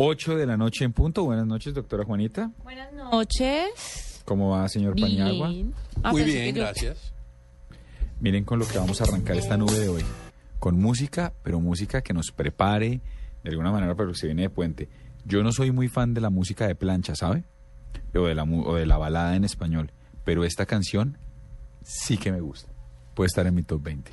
8 de la noche en punto. Buenas noches, doctora Juanita. Buenas noches. ¿Cómo va, señor Paniagua? Bien. Ah, Muy bien, yo- gracias. Miren con lo que vamos a arrancar esta nube de hoy. Con música, pero música que nos prepare de alguna manera para lo que se viene de puente. Yo no soy muy fan de la música de plancha, ¿sabe? O de la, o de la balada en español. Pero esta canción sí que me gusta. Puede estar en mi top 20.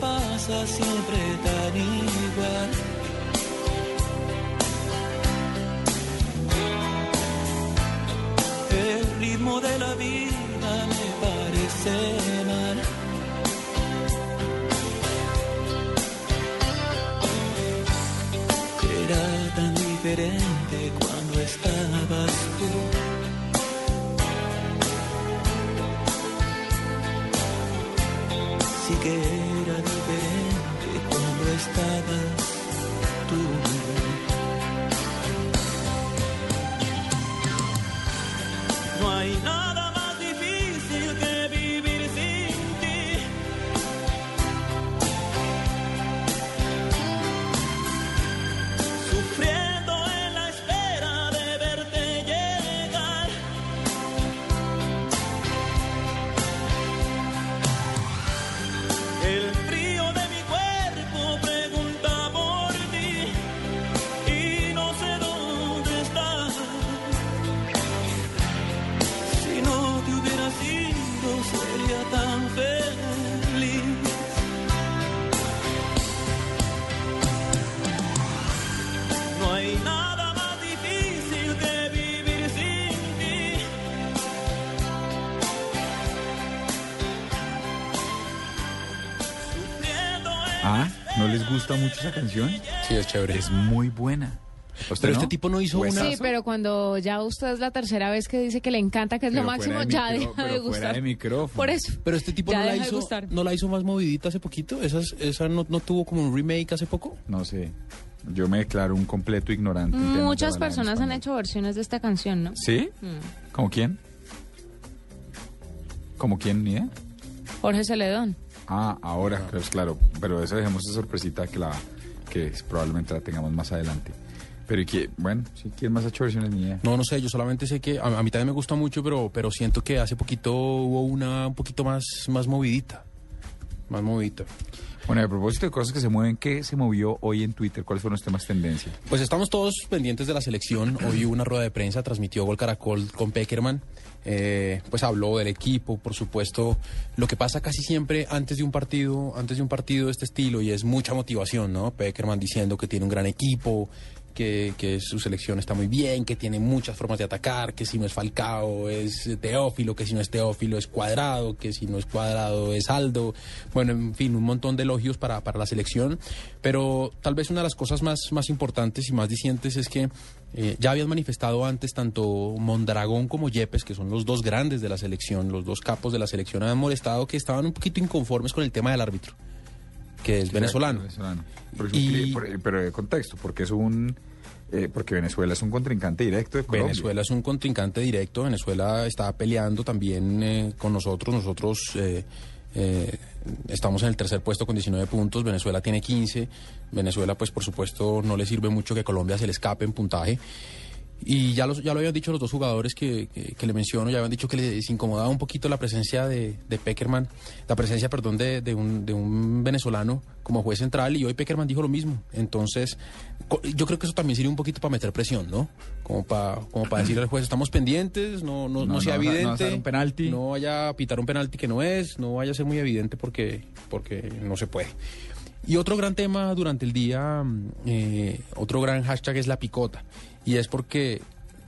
Pasa siempre tan igual. Mucho esa canción? Sí, es chévere. Es muy buena. ¿A usted Pero no? este tipo no hizo una... Sí, pero cuando ya usted es la tercera vez que dice que le encanta, que es lo máximo, de ya micro- deja de pero fuera gustar. de micrófono. Por eso. Pero este tipo Ya no la, hizo, gustar. no la hizo más movidita hace poquito. ¿Esas, ¿Esa no, no tuvo como un remake hace poco? No sé. Yo me declaro un completo ignorante. Muchas personas han hecho versiones de esta canción, ¿no? ¿Sí? Mm. ¿Como quién? ¿Como quién, ni idea? Jorge Celedón. Ah, ahora, pues claro. Pero esa dejemos esa sorpresita que la que probablemente la tengamos más adelante. Pero ¿y qué? Bueno, sí, ¿quién más ha hecho versiones ni idea? No, no sé, yo solamente sé que a, a mí también me gusta mucho, pero, pero siento que hace poquito hubo una un poquito más, más movidita. Más movidita. Bueno, a propósito de cosas que se mueven, ¿qué se movió hoy en Twitter? ¿Cuáles fueron los temas tendencia? Pues estamos todos pendientes de la selección. Hoy hubo una rueda de prensa, transmitió Gol Caracol con Peckerman. Eh, pues habló del equipo, por supuesto. Lo que pasa casi siempre antes de un partido, antes de un partido de este estilo, y es mucha motivación, ¿no? Peckerman diciendo que tiene un gran equipo, que, que su selección está muy bien, que tiene muchas formas de atacar, que si no es Falcao es Teófilo, que si no es Teófilo es Cuadrado, que si no es Cuadrado es Aldo. Bueno, en fin, un montón de elogios para, para la selección. Pero tal vez una de las cosas más, más importantes y más dicientes es que eh, ya habían manifestado antes tanto Mondragón como Yepes, que son los dos grandes de la selección, los dos capos de la selección, habían molestado que estaban un poquito inconformes con el tema del árbitro, que es venezolano. Venezolano. Pero, Y- por- pero de contexto, porque es un... eh, porque Venezuela es un contrincante directo de Colombia. Venezuela es un contrincante directo. Venezuela está peleando también eh, con nosotros. Nosotros eh, eh, estamos en el tercer puesto con 19 puntos. Venezuela tiene 15. Venezuela, pues por supuesto, no le sirve mucho que Colombia se le escape en puntaje. Y ya, los, ya lo habían dicho los dos jugadores que, que- que le menciono, ya habían dicho que les incomodaba un poquito la presencia de, de Peckerman, la presencia, perdón, de, de un, de un venezolano como juez central y hoy Peckerman dijo lo mismo. Entonces, yo creo que eso también sirve un poquito para meter presión, ¿no? Como para como para decirle al juez, estamos pendientes, no, no, no, No, sea no evidente. un penalti. No vaya a pitar un penalti que no es, no vaya a ser muy evidente porque, porque no se puede. Y otro gran tema durante el día, mm, eh, otro gran hashtag es la picota. Y es porque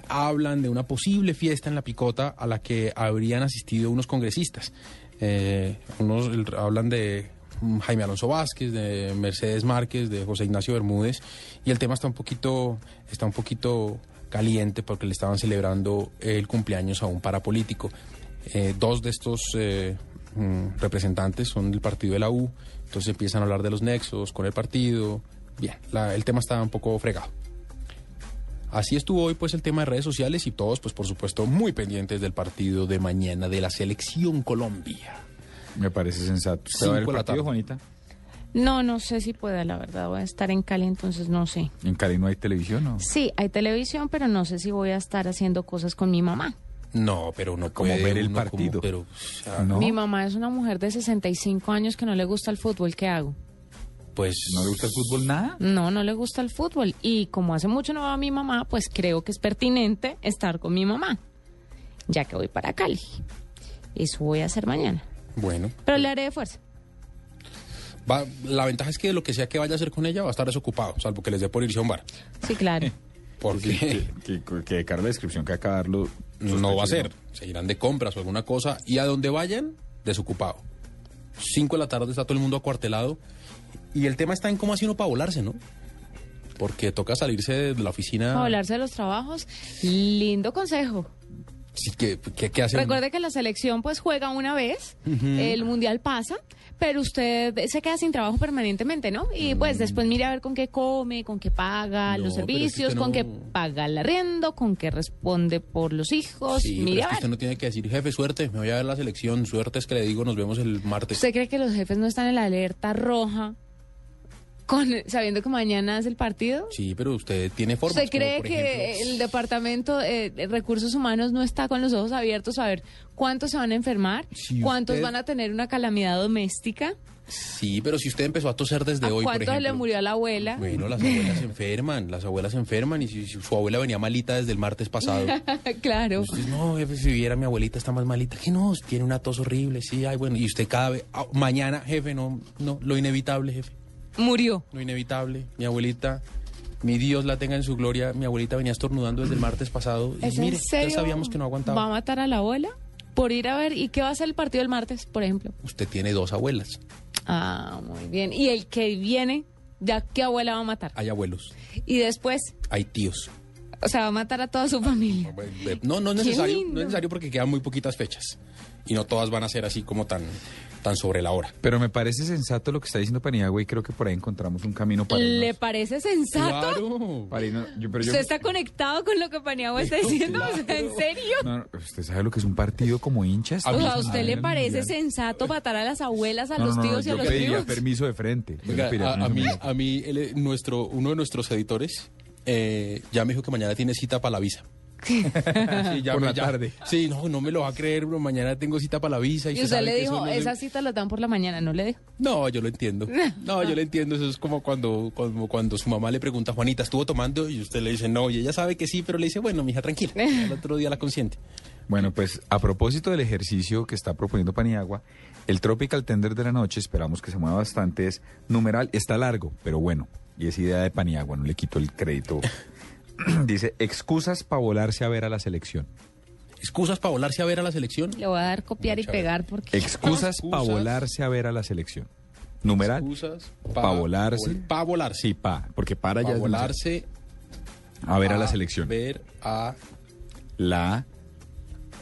hablan de una posible fiesta en la picota a la que habrían asistido unos congresistas. Eh, unos hablan de mm, Jaime Alonso Vázquez, de Mercedes Márquez, de José Ignacio Bermúdez. Y el tema está un poquito, está un poquito caliente porque le estaban celebrando el cumpleaños a un parapolítico. Eh, dos de estos mm, representantes son del partido de la U, entonces empiezan a hablar de los nexos con el partido. Bien, la- el tema está un poco fregado. Así estuvo hoy pues el tema de redes sociales y todos pues por supuesto muy pendientes del partido de mañana de la selección Colombia. Me parece sensato. ¿Usted va a ver el partido. Juanita? No, no sé si pueda, la verdad. Voy a estar en Cali, entonces no sé. ¿En Cali no hay televisión o...? Sí, hay televisión, pero no sé si voy a estar haciendo cosas con mi mamá. No, pero no Como puede ver el uno partido. pero, o sea, No. Mi mamá es una mujer de 65 años que no le gusta el fútbol. ¿Qué hago? pues ¿No le gusta el fútbol nada? No, no le gusta el fútbol. Y como hace mucho no va a mi mamá, pues creo que es pertinente estar con mi mamá, ya que voy para Cali. Eso voy a hacer mañana. bueno. Pero le haré de fuerza. Va- la ventaja es que lo que sea que vaya a hacer con ella va a estar desocupado, salvo que les dé por irse a un bar. Sí, claro. Porque Que, que, que de cara a la descripción que acaba de darlo... no va a ser. Se irán de compras o alguna cosa y a donde vayan, desocupado. Cinco de la tarde está todo el mundo acuartelado y el tema está en cómo hace uno para volarse, ¿no? Porque toca salirse de la oficina. Para hablarse de los trabajos, lindo consejo. Sí, ¿qué, qué, qué hace uno? Recuerde que la selección pues juega una vez, el mundial pasa, pero usted se queda sin trabajo permanentemente, ¿no? Y pues después mire a ver con qué come, con qué paga No, los pero es que servicios, con no- qué paga el arriendo, con qué responde por los hijos. Sí, pero mire es a que ver. usted no tiene que decir, jefe, suerte, me voy a ver la selección, suerte es que le digo, nos vemos el martes. ¿Usted cree que los jefes no están en la alerta roja con sabiendo que mañana es el partido? Sí, pero usted tiene formas. ¿Usted cree como, que ejemplo, el departamento eh, de recursos humanos no está con los ojos abiertos a ver cuántos se van a enfermar, Si cuántos usted- van a tener una calamidad doméstica, Sí, pero si usted empezó a toser desde a hoy, por cuántos ejemplo. le murió a la abuela? Bueno, las abuelas se enferman, las abuelas se enferman y si, si su abuela venía malita desde el martes pasado. claro. Usted, no, jefe, si viera mi abuelita está más malita. Que no, tiene una tos horrible, sí, ay, bueno. Y usted cada vez, ah, mañana, jefe, no, no, lo inevitable, jefe, Murió. lo inevitable. Mi abuelita, mi Dios la tenga en su gloria, mi abuelita venía estornudando desde el martes pasado. Y ¿Es mire, ya sabíamos que no ¿Va a aguantaba. matar a la abuela? Por ir a ver, ¿y qué va a hacer el partido el martes, por ejemplo? Usted tiene dos abuelas. Ah, muy bien. ¿Y el que viene? Ya, ¿qué abuela va a matar? Hay abuelos, Y después, hay tíos. o sea, va a matar a toda su familia. No, no es necesario, no es necesario porque quedan muy poquitas fechas. Y no todas van a ser así como tan, tan sobre la hora. Pero me parece sensato lo que está diciendo Paniagua y creo que por ahí encontramos un camino para ¿Le irnos- parece sensato? Claro. para irnos- yo- pero yo- ¿Usted está conectado con lo que Paniagua está diciendo? O sea, ¿En serio? No, ¿Usted sabe lo que es un partido como hinchas? A O mí sea, ¿a sí. usted le Mundial. parece sensato matar a las abuelas, a No, los no, no, tíos y a yo los pediría primos? permiso de frente. Yo Oiga, le a, mí, de frente. a mí nuestro, uno de nuestros editores eh, ya me dijo que mañana tiene cita para la visa. Sí, ya Por me- la ya- tarde. Sí, no, no me lo va a creer, pero mañana tengo cita para la visa. Y, Y usted sabe le que dijo, eso no se- esa cita la dan por la mañana, ¿no le dijo? No, yo lo entiendo. No, yo lo entiendo. Eso es como cuando, como cuando su mamá le pregunta, Juanita, ¿estuvo tomando? Y usted le dice, no, y ella sabe que sí, pero le dice, bueno, mija, tranquila. El otro día la consiente. Bueno, pues a propósito del ejercicio que está proponiendo Paniagua, el Tropical Tender de la noche, esperamos que se mueva bastante, es numeral, está largo, pero bueno, y es idea de Paniagua, no le quito el crédito. Dice, excusas para volarse a ver a la selección. ¿Excusas para volarse a ver a la selección? Le voy a dar copiar y pegar porque... Excusas para volarse a ver a la selección. Numeral, Excusas pa volarse. Para volarse. sí, pa, porque para ya Para es volarse a ver a la selección. Ver a La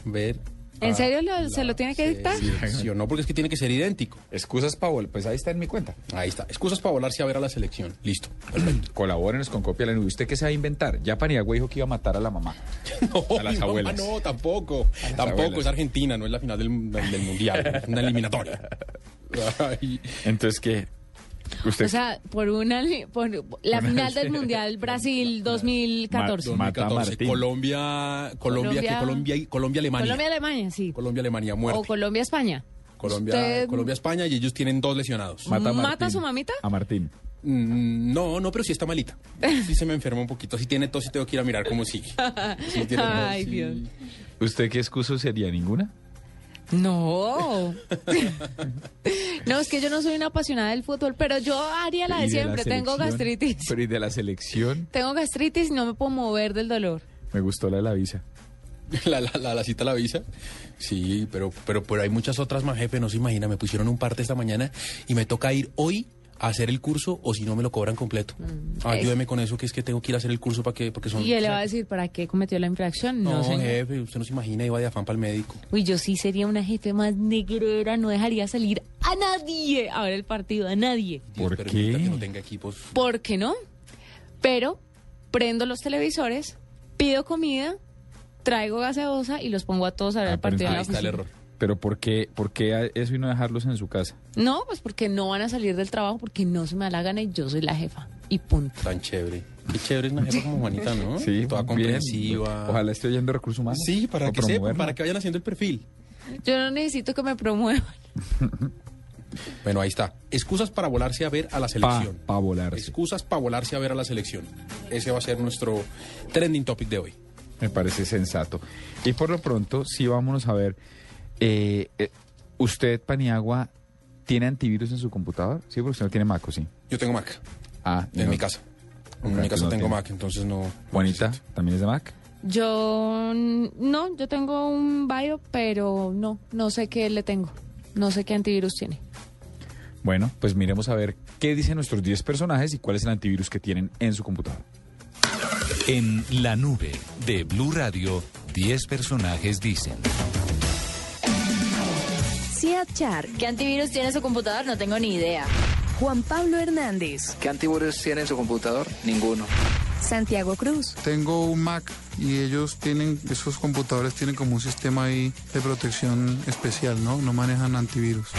ver. ¿En a serio lo- la se lo tiene que dictar? selección. No, porque es que tiene que ser idéntico. excusas para volar, pues ahí está en mi cuenta. Ahí está. Excusas para volarse a ver a la selección. Listo. Colabórenos con Copia la Nube. ¿Usted qué se va a inventar? Ya Paniagua dijo que iba a matar a la mamá. No, A las mi mamá abuelas. no, tampoco. Tampoco abuelas. es Argentina, no es la final del, del- del mundial, es una eliminatoria. Ay, Entonces, ¿qué? Usted O sea, por una por la final del Mundial Brasil 2014. Ma- Mata a 2014, Martín. Colombia, Colombia, ¿qué? Colombia- Colombia, Colombia, Alemania. Colombia Alemania, sí. Colombia, Alemania, muerte. O Colombia España. Colombia, Usted- Colombia, España y ellos tienen dos lesionados. mata a ¿Mata Martín. a su mamita? A Martín. Mm, No, no, pero sí está malita. Sí se me enferma un poquito. Si tiene tos y tengo que ir a mirar cómo sigue. Sí tiene tos, Ay, sí. Dios. ¿Usted qué excusa sería? ¿Ninguna? No. no, es que yo no soy una apasionada del fútbol, pero yo haría la de ¿Y de la siempre. Tengo gastritis. Pero ¿y de la selección? Tengo gastritis y no me puedo mover del dolor. Me gustó la de la visa. La, la, la, la cita la visa. Sí, pero, pero, pero hay muchas otras más, jefe. No se imagina. Me pusieron un parte esta mañana y me toca ir hoy a hacer el curso o si no me lo cobran completo. Ayúdeme con eso, que es que tengo que ir a hacer el curso para que, porque son. Mm, Y él le va a decir, ¿para qué cometió la infracción? No, señor. jefe, usted no se imagina, iba de afán para el médico. Uy, yo sí sería una jefe más negrera, no dejaría salir a nadie a ver el partido, a nadie. Dios ¿Por qué? que no tenga equipos. ¿Por qué no? Pero prendo los televisores, pido comida, traigo gaseosa y los pongo a todos a ver Ah, el pero partido Ahí la está el error. Pero ¿por qué, por qué a- eso y no dejarlos en su casa? No, pues porque no van a salir del trabajo porque no se me da la gana y yo soy la jefa. Y punto. Tan chévere. Qué chévere es una jefa como Juanita, ¿no? Toda bien. comprensiva. Ojalá esté oyendo recursos humanos. Sí, para que sepan, para que vayan haciendo el perfil. Yo no necesito que me promuevan. Bueno, ahí está. Excusas para volarse a ver a la selección. pa volarse. Excusas para volarse a ver a la selección. Ese va a ser nuestro trending topic de hoy. Me parece sensato. Y por lo pronto, sí vámonos a ver. eh, eh, ¿Usted, Paniagua, tiene antivirus en su computador? Sí, porque usted no tiene Mac, ¿o sí? Yo tengo Mac Ah, en no. mi casa. En mi casa no tengo tiene. Mac, entonces no. Juanita. ¿también es de Mac? Yo no, yo tengo un bio, pero no, no sé qué le tengo. No sé qué antivirus tiene. Bueno, pues miremos a ver qué dicen nuestros 10 personajes y cuál es el antivirus que tienen en su computador. En la nube de Blue Radio, 10 personajes dicen. Char, ¿Qué antivirus tiene su computador? No tengo ni idea. Juan Pablo Hernández, ¿Qué antivirus tiene en su computador? Ninguno. Santiago Cruz, Tengo un Mac y ellos tienen, esos computadores tienen como un sistema ahí de protección especial, ¿no? No manejan antivirus.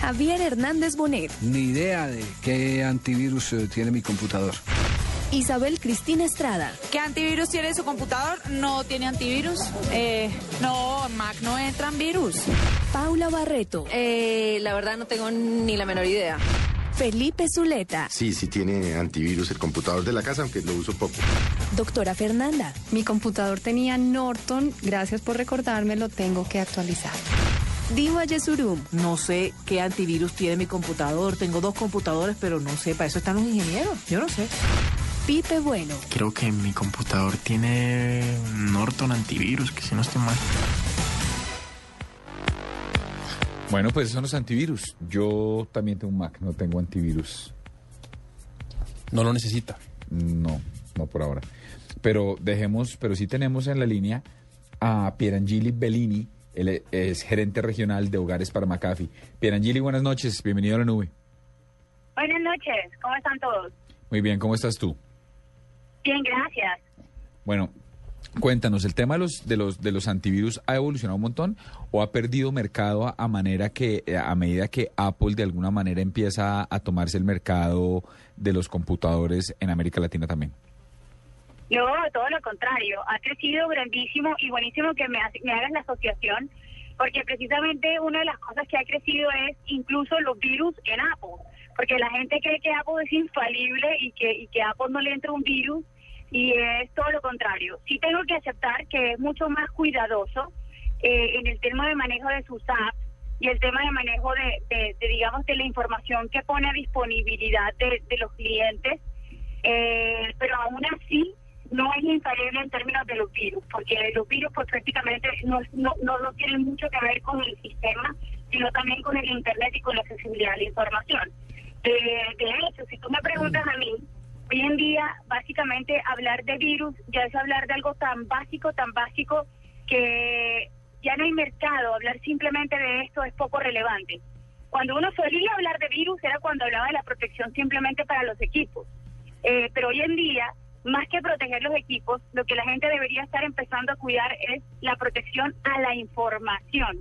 Javier Hernández Bonet, Ni idea de qué antivirus eh, tiene mi computador. Isabel Cristina Estrada, ¿Qué antivirus tiene su computador? No tiene antivirus. Eh, no, Mac no entran virus. Paula Barreto, Eh, la verdad no tengo ni la menor idea. Felipe Zuleta, Sí, sí tiene antivirus el computador de la casa, aunque lo uso poco. doctora Fernanda, Mi computador tenía Norton, gracias por recordarme, lo tengo que actualizar. Diva Yesurum, No sé qué antivirus tiene mi computador. Tengo dos computadores, pero no sé. Para eso están los ingenieros. Yo no sé. Pipe Bueno, Creo que mi computador tiene Norton antivirus, que si no estoy mal. Bueno, pues esos son los antivirus. Yo también tengo un Mac, no tengo antivirus. no lo necesita. No, no por ahora. Pero dejemos, pero sí tenemos en la línea a Pierangeli Bellini, él es gerente regional de Hogares para McAfee. Pierangeli, buenas noches, bienvenido a la nube. Buenas noches, ¿cómo están todos? Muy bien, ¿cómo estás tú? Bien, gracias. Bueno, cuéntanos, ¿el tema de los, de los, de los antivirus ha evolucionado un montón o ha perdido mercado a, a manera que, a medida que Apple de alguna manera empieza a tomarse el mercado de los computadores en América Latina también? No, todo lo contrario. Ha crecido grandísimo y buenísimo que me, me hagas la asociación, porque precisamente una de las cosas que ha crecido es incluso los virus en Apple. Porque la gente cree que Apple es infalible y que, y que Apple no le entra un virus, y es todo lo contrario. Sí tengo que aceptar que es mucho más cuidadoso eh, en el tema de manejo de sus apps y el tema de manejo de, digamos, de la información que pone a disponibilidad de, de los clientes eh, pero aún así no es infalible en términos de los virus, porque los virus pues prácticamente no, no, no, no tienen mucho que ver con el sistema, sino también con el Internet y con la accesibilidad a la información. Eh, de hecho, si tú me preguntas a mí, hoy en día básicamente hablar de virus ya es hablar de algo tan básico, tan básico, que ya no hay mercado, hablar simplemente de esto es poco relevante. Cuando uno solía hablar de virus era cuando hablaba de la protección simplemente para los equipos. Eh, pero hoy en día, más que proteger los equipos, lo que la gente debería estar empezando a cuidar es la protección a la información.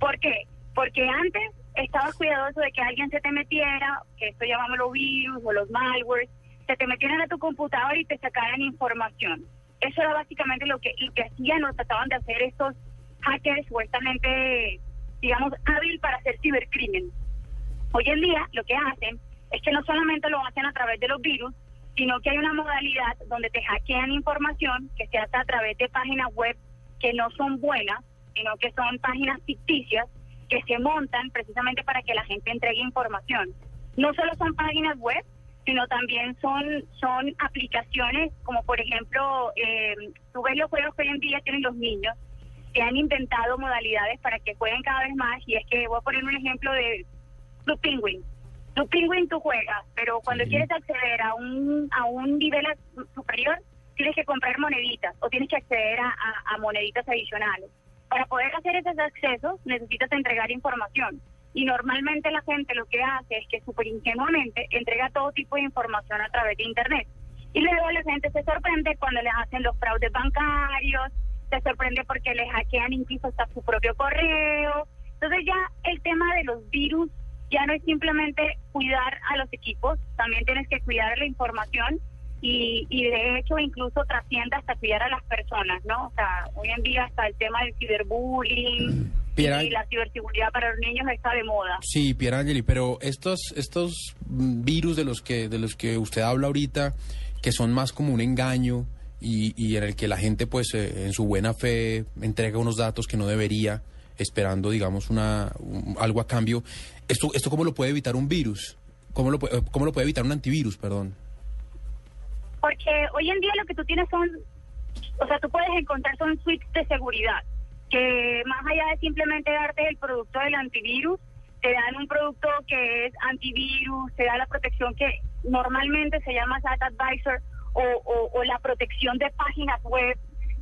¿Por qué? Porque antes estabas cuidadoso de que alguien se te metiera, que esto llamámoslo virus o los malwares, se te metieran a tu computador y te sacaran información. Eso era básicamente lo que, lo que hacían o trataban de hacer estos hackers o esta gente, digamos, hábil para hacer cibercrimen. Hoy en día lo que hacen es que no solamente lo hacen a través de los virus, sino que hay una modalidad donde te hackean información que se hace a través de páginas web que no son buenas, sino que son páginas ficticias que se montan precisamente para que la gente entregue información. No solo son páginas web, sino también son son aplicaciones como por ejemplo, eh, tú ves los juegos que hoy en día tienen los niños, se han inventado modalidades para que jueguen cada vez más y es que voy a poner un ejemplo de Blue Penguin. Blue Penguin tú juegas, pero cuando quieres acceder a un a un nivel superior tienes que comprar moneditas o tienes que acceder a, a- a moneditas adicionales. Para poder hacer esos accesos necesitas entregar información y normalmente la gente lo que hace es que súper ingenuamente entrega todo tipo de información a través de Internet. Y luego la gente se sorprende cuando les hacen los fraudes bancarios, se sorprende porque les hackean incluso hasta su propio correo. Entonces ya el tema de los virus ya no es simplemente cuidar a los equipos, también tienes que cuidar la información y, y de hecho incluso trasciende hasta cuidar a las personas, ¿no? O sea, hoy en día hasta el tema del ciberbullying Piera- y la ciberseguridad para los niños está de moda. Sí, Pierangeli, pero estos estos mm, virus de los que de los que usted habla ahorita, que son más como un engaño y, y en el que la gente, pues, eh, en su buena fe entrega unos datos que no debería, esperando, digamos, una un- algo a cambio. Esto esto cómo lo puede evitar un virus? ¿Cómo lo puede, cómo lo puede evitar un antivirus? Perdón. Porque hoy en día lo que tú tienes son, o sea, tú puedes encontrar son suites de seguridad, que más allá de simplemente darte el producto del antivirus, te dan un producto que es antivirus, te da la protección que normalmente se llama SAT Advisor o, la protección de páginas web,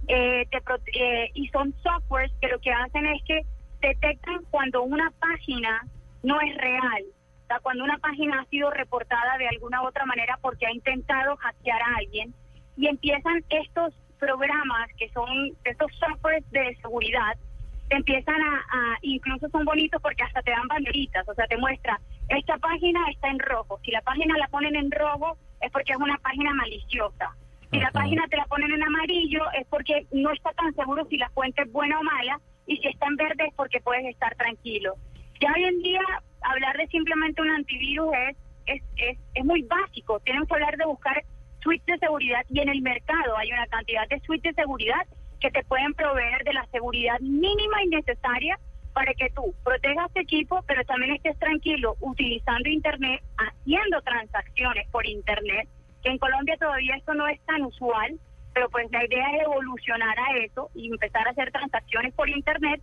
eh, te eh, y son softwares que lo que hacen es que detectan cuando una página no es real. O sea, cuando una página ha sido reportada de alguna u otra manera porque ha intentado hackear a alguien y empiezan estos programas que son estos softwares de seguridad te empiezan a, a- incluso son bonitos porque hasta te dan banderitas, o sea, te muestra, esta página está en rojo, si la página la ponen en rojo es porque es una página maliciosa, si la página te la ponen en amarillo es porque no está tan seguro si la fuente es buena o mala, y si está en verde es porque puedes estar tranquilo. Ya hoy en día hablar de simplemente un antivirus es, es, es, es muy básico, tenemos que hablar de buscar suites de seguridad y en el mercado hay una cantidad de suites de seguridad que te pueden proveer de la seguridad mínima y necesaria para que tú protejas tu equipo, pero también estés tranquilo utilizando Internet, haciendo transacciones por Internet, que en Colombia todavía esto no es tan usual, pero pues la idea es evolucionar a eso y empezar a hacer transacciones por Internet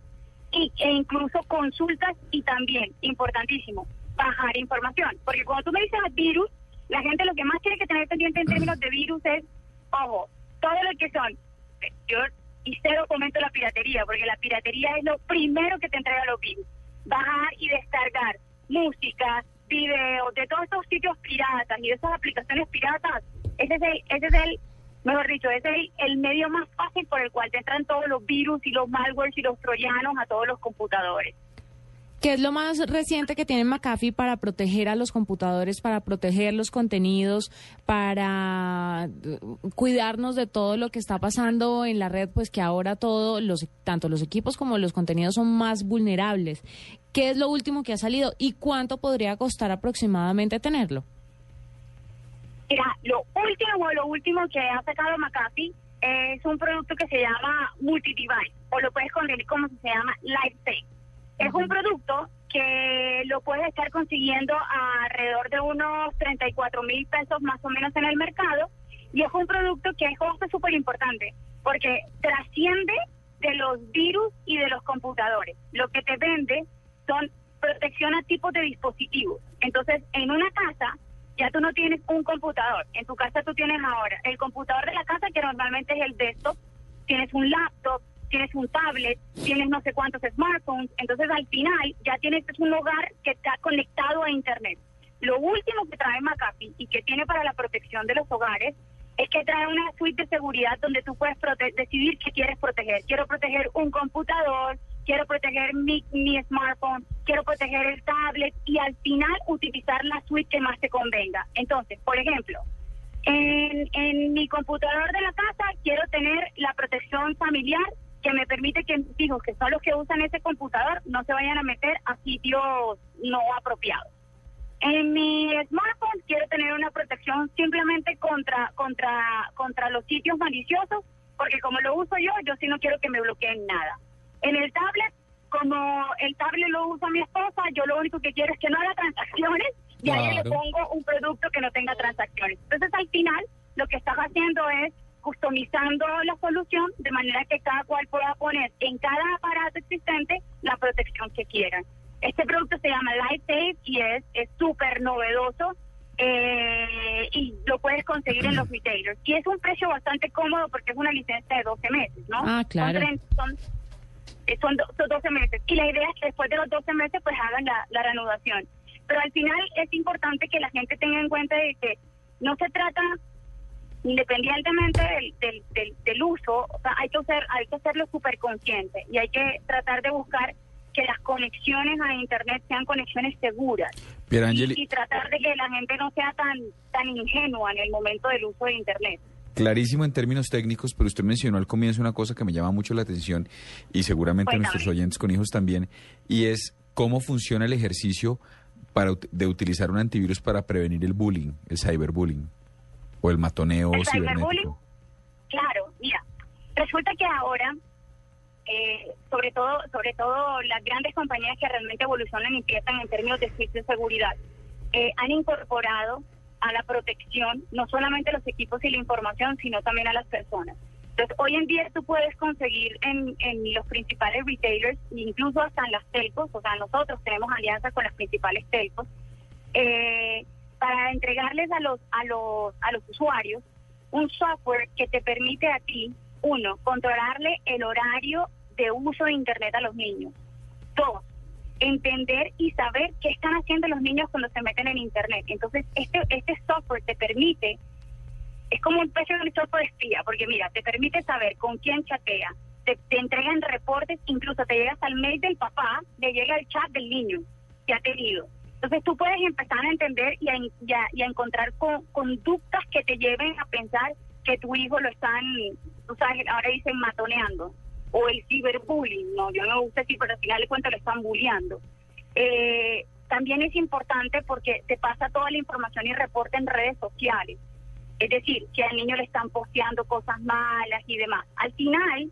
y, e incluso consultas y también, importantísimo, bajar información. Porque cuando tú me dices virus, la gente lo que más tiene que tener pendiente en términos de virus es, ojo, todo lo que son, yo y cero comento la piratería, porque la piratería es lo primero que te entrega los virus. Bajar y descargar música, videos, de todos estos sitios piratas y de esas aplicaciones piratas, ese es el, ese es el mejor dicho, ese es el, el medio más fácil por el cual te entran todos los virus y los malwares y los troyanos a todos los computadores. ¿Qué es lo más reciente que tiene McAfee para proteger a los computadores, para proteger los contenidos, para eh, cuidarnos de todo lo que está pasando en la red? Pues que ahora todo, los, tanto los equipos como los contenidos son más vulnerables. ¿Qué es lo último que ha salido y cuánto podría costar aproximadamente tenerlo? Mira, lo último, lo último que ha sacado McAfee es un producto que se llama multi-device, o lo puedes conseguir como se llama LifeSafe. Es un producto que lo puedes estar consiguiendo a alrededor de unos 34 mil pesos más o menos en el mercado, y es un producto que es súper importante, porque trasciende de los virus y de los computadores. Lo que te vende son protección a tipos de dispositivos. Entonces, en una casa ya tú no tienes un computador. En tu casa tú tienes ahora el computador de la casa, que normalmente es el desktop, tienes un laptop, tienes un tablet, tienes no sé cuántos smartphones. Entonces, al final, ya tienes un hogar que está conectado a Internet. Lo último que trae McAfee y que tiene para la protección de los hogares es que trae una suite de seguridad donde tú puedes decidir qué quieres proteger. Quiero proteger un computador, quiero proteger mi, mi smartphone, quiero proteger el tablet y al final utilizar la suite que más te convenga. Entonces, por ejemplo, en, en mi computador de la casa quiero tener la protección familiar que me permite que mis hijos, que son los que usan ese computador, no se vayan a meter a sitios no apropiados. En mi smartphone quiero tener una protección simplemente contra contra contra los sitios maliciosos, porque como lo uso yo, yo sí no quiero que me bloqueen nada. En el tablet, como el tablet lo usa mi esposa, yo lo único que quiero es que no haga transacciones y ahí le pongo un producto que no tenga transacciones. Entonces, al final, lo que estás haciendo es customizando la solución de manera que cada cual pueda poner en cada aparato existente la protección que quieran. Este producto se llama LifeSafe y es súper novedoso eh, y lo puedes conseguir en los retailers. Y es un precio bastante cómodo porque es una licencia de 12 meses, ¿no? Ah, claro. Son, son, 12 meses. Y la idea es que después de los 12 meses pues hagan la, la reanudación. Pero al final es importante que la gente tenga en cuenta de que no se trata independientemente del, del, del, uso, o sea, hay que hacer, hay que hacerlo súper consciente y hay que tratar de buscar que las conexiones a internet sean conexiones seguras y, y, tratar de que la gente no sea tan tan ingenua en el momento del uso de internet. Clarísimo en términos técnicos, pero usted mencionó al comienzo una cosa que me llama mucho la atención y seguramente nuestros oyentes con hijos también, y es cómo funciona el ejercicio para, de utilizar un antivirus para prevenir el bullying, el cyberbullying o el matoneo ¿El cibernético. Claro, mira, resulta que ahora eh, sobre todo sobre todo las grandes compañías que realmente evolucionan y empiezan en términos de de seguridad eh, han incorporado a la protección no solamente los equipos y la información sino también a las personas entonces hoy en día tú puedes conseguir en, en los principales retailers incluso hasta en las telcos o sea nosotros tenemos alianzas con las principales telcos eh, para entregarles a los a los a los usuarios un software que te permite a ti uno controlarle el horario de uso de Internet a los niños. Dos, entender y saber qué están haciendo los niños cuando se meten en Internet. Entonces, este, este software te permite, es como un especie de software espía, porque mira, te permite saber con quién chatea, te, entregan reportes, incluso te llegas al mail del papá, le llega el chat del niño que ha tenido. Entonces tú puedes empezar a entender y a, y a, encontrar conductas que te lleven a pensar que tu hijo lo están, tú sabes, ahora dicen matoneando o el ciberbullying, no, yo no gusta así, pero al final de cuentas lo están bulleando. Eh, también es importante porque te pasa toda la información y reporte en redes sociales. Es decir, que al niño le están posteando cosas malas y demás. Al final,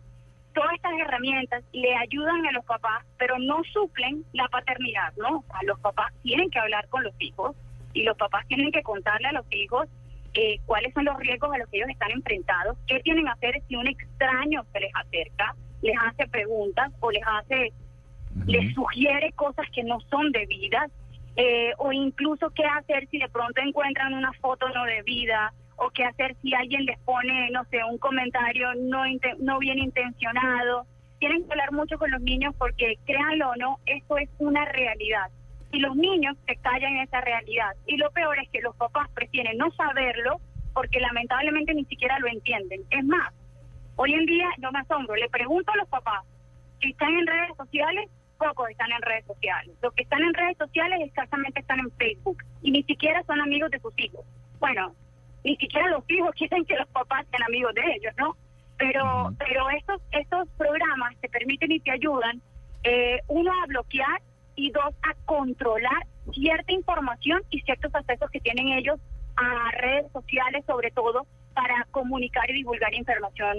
todas estas herramientas le ayudan a los papás, pero no suplen la paternidad, ¿no? O los papás tienen que hablar con los hijos y los papás tienen que contarle a los hijos eh, cuáles son los riesgos a los que ellos están enfrentados, qué tienen que hacer si un extraño se les acerca, les hace preguntas o les hace, les sugiere cosas que no son debidas eh, o incluso qué hacer si de pronto encuentran una foto no debida o qué hacer si alguien les pone, no sé, un comentario no, no bien intencionado. Tienen que hablar mucho con los niños porque, créanlo o no, esto es una realidad. Y los niños se callan en esa realidad. Y lo peor es que los papás prefieren no saberlo porque lamentablemente ni siquiera lo entienden. Es más, hoy en día yo me asombro, le pregunto a los papás si están en redes sociales, pocos están en redes sociales. Los que están en redes sociales escasamente están en Facebook y ni siquiera son amigos de sus hijos. Bueno, ni siquiera los hijos quieren que los papás sean amigos de ellos, ¿no? Pero, pero estos, estos programas te permiten y te ayudan, eh, uno, a bloquear y dos, a controlar cierta información y ciertos accesos que tienen ellos a redes sociales, sobre todo, para comunicar y divulgar información,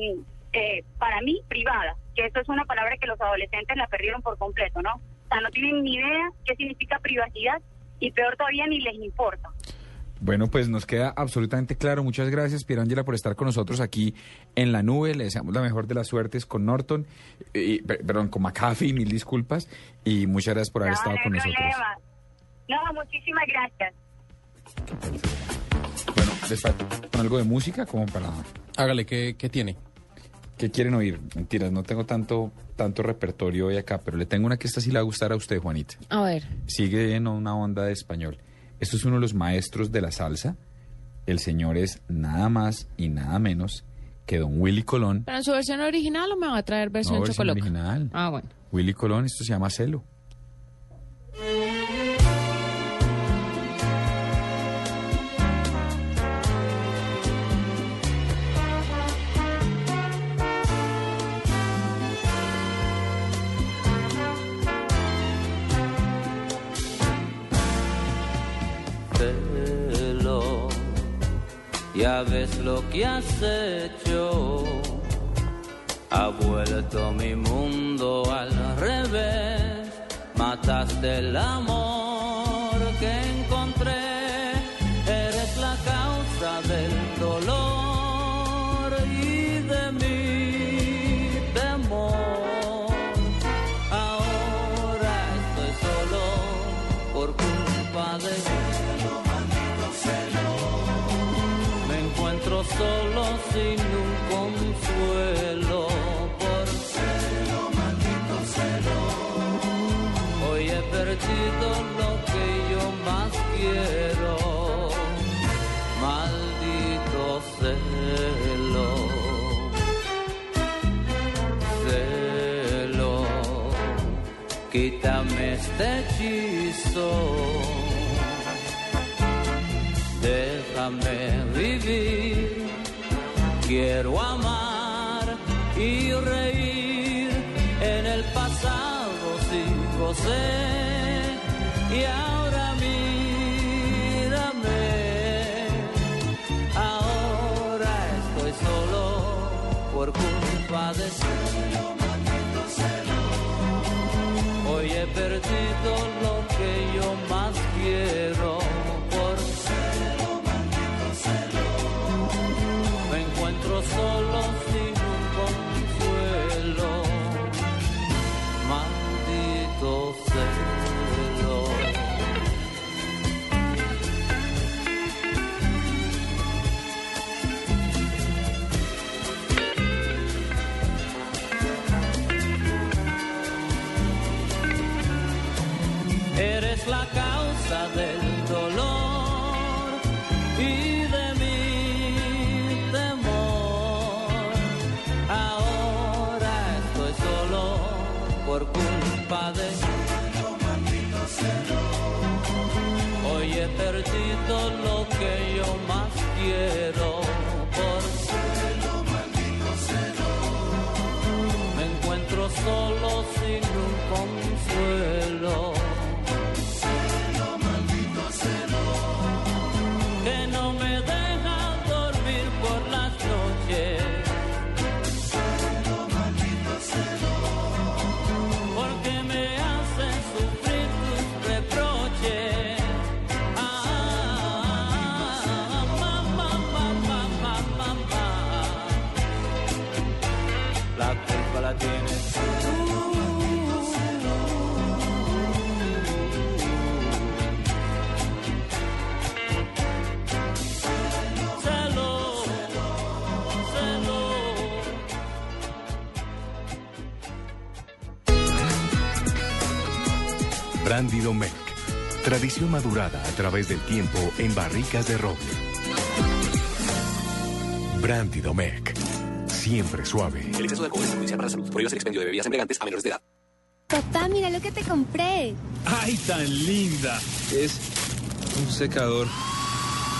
eh, para mí, privada, que eso es una palabra que los adolescentes la perdieron por completo, ¿no? O sea, no tienen ni idea qué significa privacidad y peor todavía ni les importa. Bueno, pues nos queda absolutamente claro. Muchas gracias, Pierangela, por estar con nosotros aquí en la nube. Le deseamos la mejor de las suertes con Norton, y, per- perdón, con McAfee, mil disculpas. Y muchas gracias por haber No, estado no con nosotros. problema. No, muchísimas gracias. Bueno, les falta algo de música como para... Hágale, ¿qué, qué tiene? ¿Qué quieren oír? Mentiras, no tengo tanto, tanto repertorio hoy acá, pero le tengo una que esta sí le va a gustar a usted, Juanita. A ver. Sigue en una onda de español. Esto es uno de los maestros de la salsa. El señor es nada más y nada menos que don Willy Colón. ¿Pero en su versión original o me va a traer versión No, versión chocoloca? original. Ah, bueno. Willy Colón, esto se llama Celo. Celo, ya ves lo que has hecho. Ha vuelto mi mundo al revés. Mataste el amor hechizo. Déjame vivir, quiero amar y reír. En el pasado sigo sé y ahora mírame. Ahora estoy solo por culpa de celo, yo más quiero por celo, maldito celo. Me encuentro solo sin un consuelo. Brandy Domecq. Tradición madurada a través del tiempo en barricas de roble. Brandy Domecq. Siempre suave. El exceso de alcohol es perjudicial para la salud. Prohíbas el expendio de bebidas embriagantes a menores de edad. Papá, mira lo que te compré. ¡Ay, tan linda! Es un secador.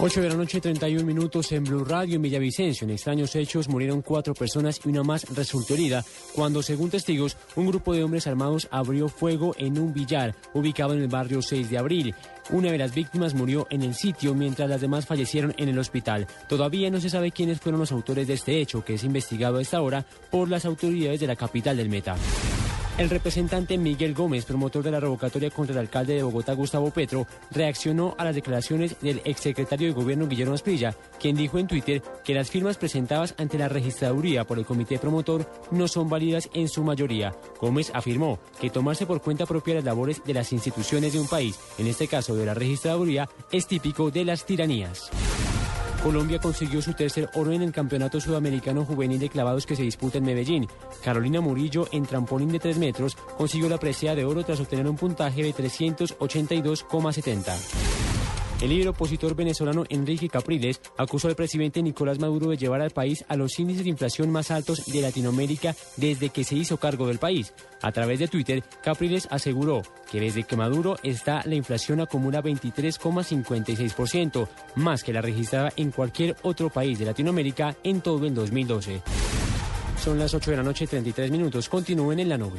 8 de la noche, 31 minutos en Blue Radio en Villavicencio. En extraños hechos murieron cuatro personas y una más resultó herida cuando, según testigos, un grupo de hombres armados abrió fuego en un billar ubicado en el barrio 6 de abril. Una de las víctimas murió en el sitio mientras las demás fallecieron en el hospital. Todavía no se sabe quiénes fueron los autores de este hecho, que es investigado a esta hora por las autoridades de la capital del Meta. El representante Miguel Gómez, promotor de la revocatoria contra el alcalde de Bogotá, Gustavo Petro, reaccionó a las declaraciones del exsecretario de Gobierno Guillermo Asprilla, quien dijo en Twitter que las firmas presentadas ante la registraduría por el comité promotor no son válidas en su mayoría. Gómez afirmó que tomarse por cuenta propia las labores de las instituciones de un país, en este caso de la registraduría, es típico de las tiranías. Colombia consiguió su tercer oro en el Campeonato Sudamericano Juvenil de Clavados que se disputa en Medellín. Carolina Murillo, en trampolín de 3 metros, consiguió la presea de oro tras obtener un puntaje de 382,70. El líder opositor venezolano Enrique Capriles acusó al presidente Nicolás Maduro de llevar al país a los índices de inflación más altos de Latinoamérica desde que se hizo cargo del país. A través de Twitter, Capriles aseguró que desde que Maduro está la inflación acumula 23,56%, más que la registrada en cualquier otro país de Latinoamérica en todo el 2012. Son las 8 de la noche 33 minutos. Continúen en la nube.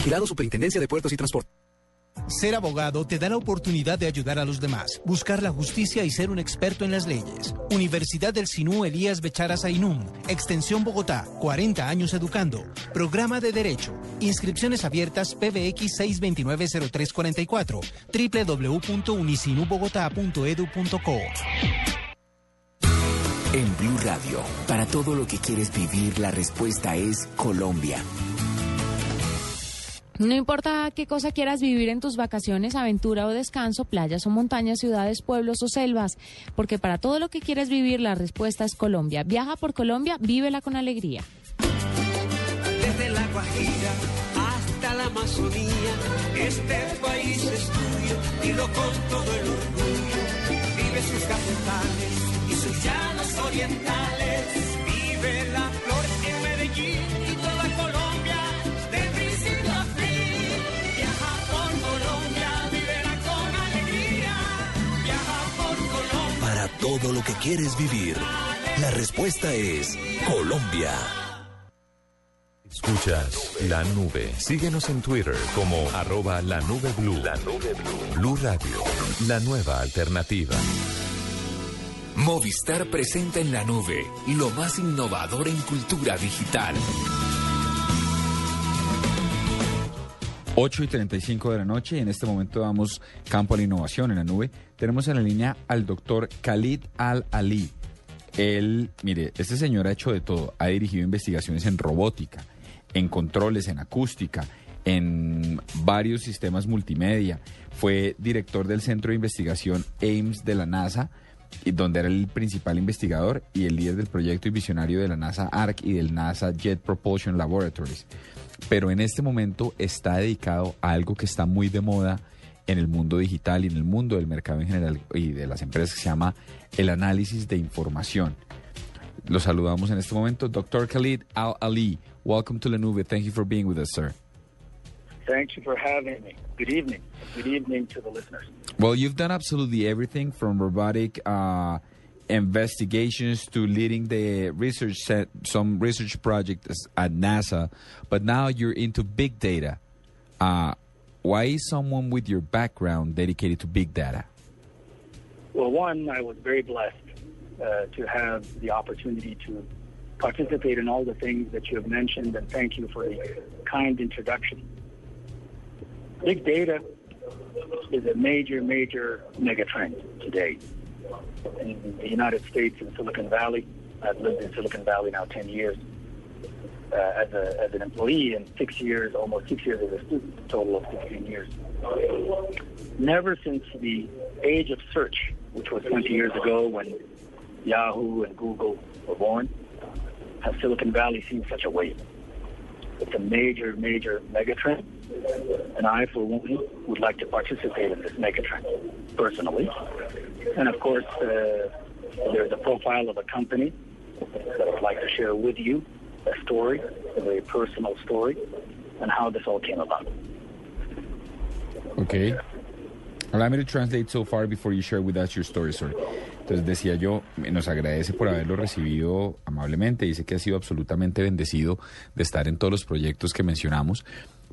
Vigilado Superintendencia de Puertos y Transporte. Ser abogado te da la oportunidad de ayudar a los demás, buscar la justicia y ser un experto en las leyes. Universidad del Sinú Elías Bechara Ainum, Extensión Bogotá, 40 años educando. Programa de Derecho. Inscripciones abiertas PBX 6290344, www.unisinubogotá.edu.co. En Blue Radio, para todo lo que quieres vivir, la respuesta es Colombia. No importa qué cosa quieras vivir en tus vacaciones, aventura o descanso, playas o montañas, ciudades, pueblos o selvas, porque para todo lo que quieres vivir la respuesta es Colombia. Viaja por Colombia, vívela con alegría. Desde la Guajira hasta la Amazonía, este país es tuyo, dilo con todo el orgullo. Vive sus cafetales y sus llanos orientales, vive la flor en Medellín todo lo que quieres vivir, la respuesta es Colombia. Escuchas la nube. Síguenos en Twitter como arroba la nube blue. La nube blue. Blue Radio, la nueva alternativa. Movistar presenta en la nube lo más innovador en cultura digital. 8 y 35 de la noche y en este momento damos campo a la innovación en la nube. Tenemos en la línea al doctor Khalid Al-Ali. Él, mire, este señor ha hecho de todo. Ha dirigido investigaciones en robótica, en controles, en acústica, en varios sistemas multimedia. Fue director del Centro de Investigación Ames de la NASA, donde era el principal investigador y el líder del proyecto y visionario de la NASA ARC y del NASA Jet Propulsion Laboratories. Pero en este momento está dedicado a algo que está muy de moda en el mundo digital y en el mundo del mercado en general y de las empresas que se llama el análisis de información. Lo saludamos en este momento, Dr. Khalid Al Ali. Welcome to La Nube. Thank you for being with us, sir. Thank you for having me. Good evening. Good evening to the listeners. Well, you've done absolutely everything from robotic uh, investigations to leading the research set, some research projects at NASA, but now you're into big data. Uh, why is someone with your background dedicated to big data? Well, one, I was very blessed uh, to have the opportunity to participate in all the things that you have mentioned, and thank you for the kind introduction. Big data is a major, major megatrend today. In the United States, in Silicon Valley, I've lived in Silicon Valley now 10 years uh, as, a, as an employee and six years, almost six years as a student, total of 16 years. Never since the age of search, which was 20 years ago when Yahoo and Google were born, has Silicon Valley seen such a wave. It's a major, major megatrend, and I, for one, would like to participate in this megatrend personally. And of course, uh, there's a profile of a company that I'd like to share with you a story, a very personal story, and how this all came about. Okay. Allow me to translate so far before you share with us your story, sir. Entonces decía yo, nos agradece por haberlo recibido amablemente, dice que ha sido absolutamente bendecido de estar en todos los proyectos que mencionamos,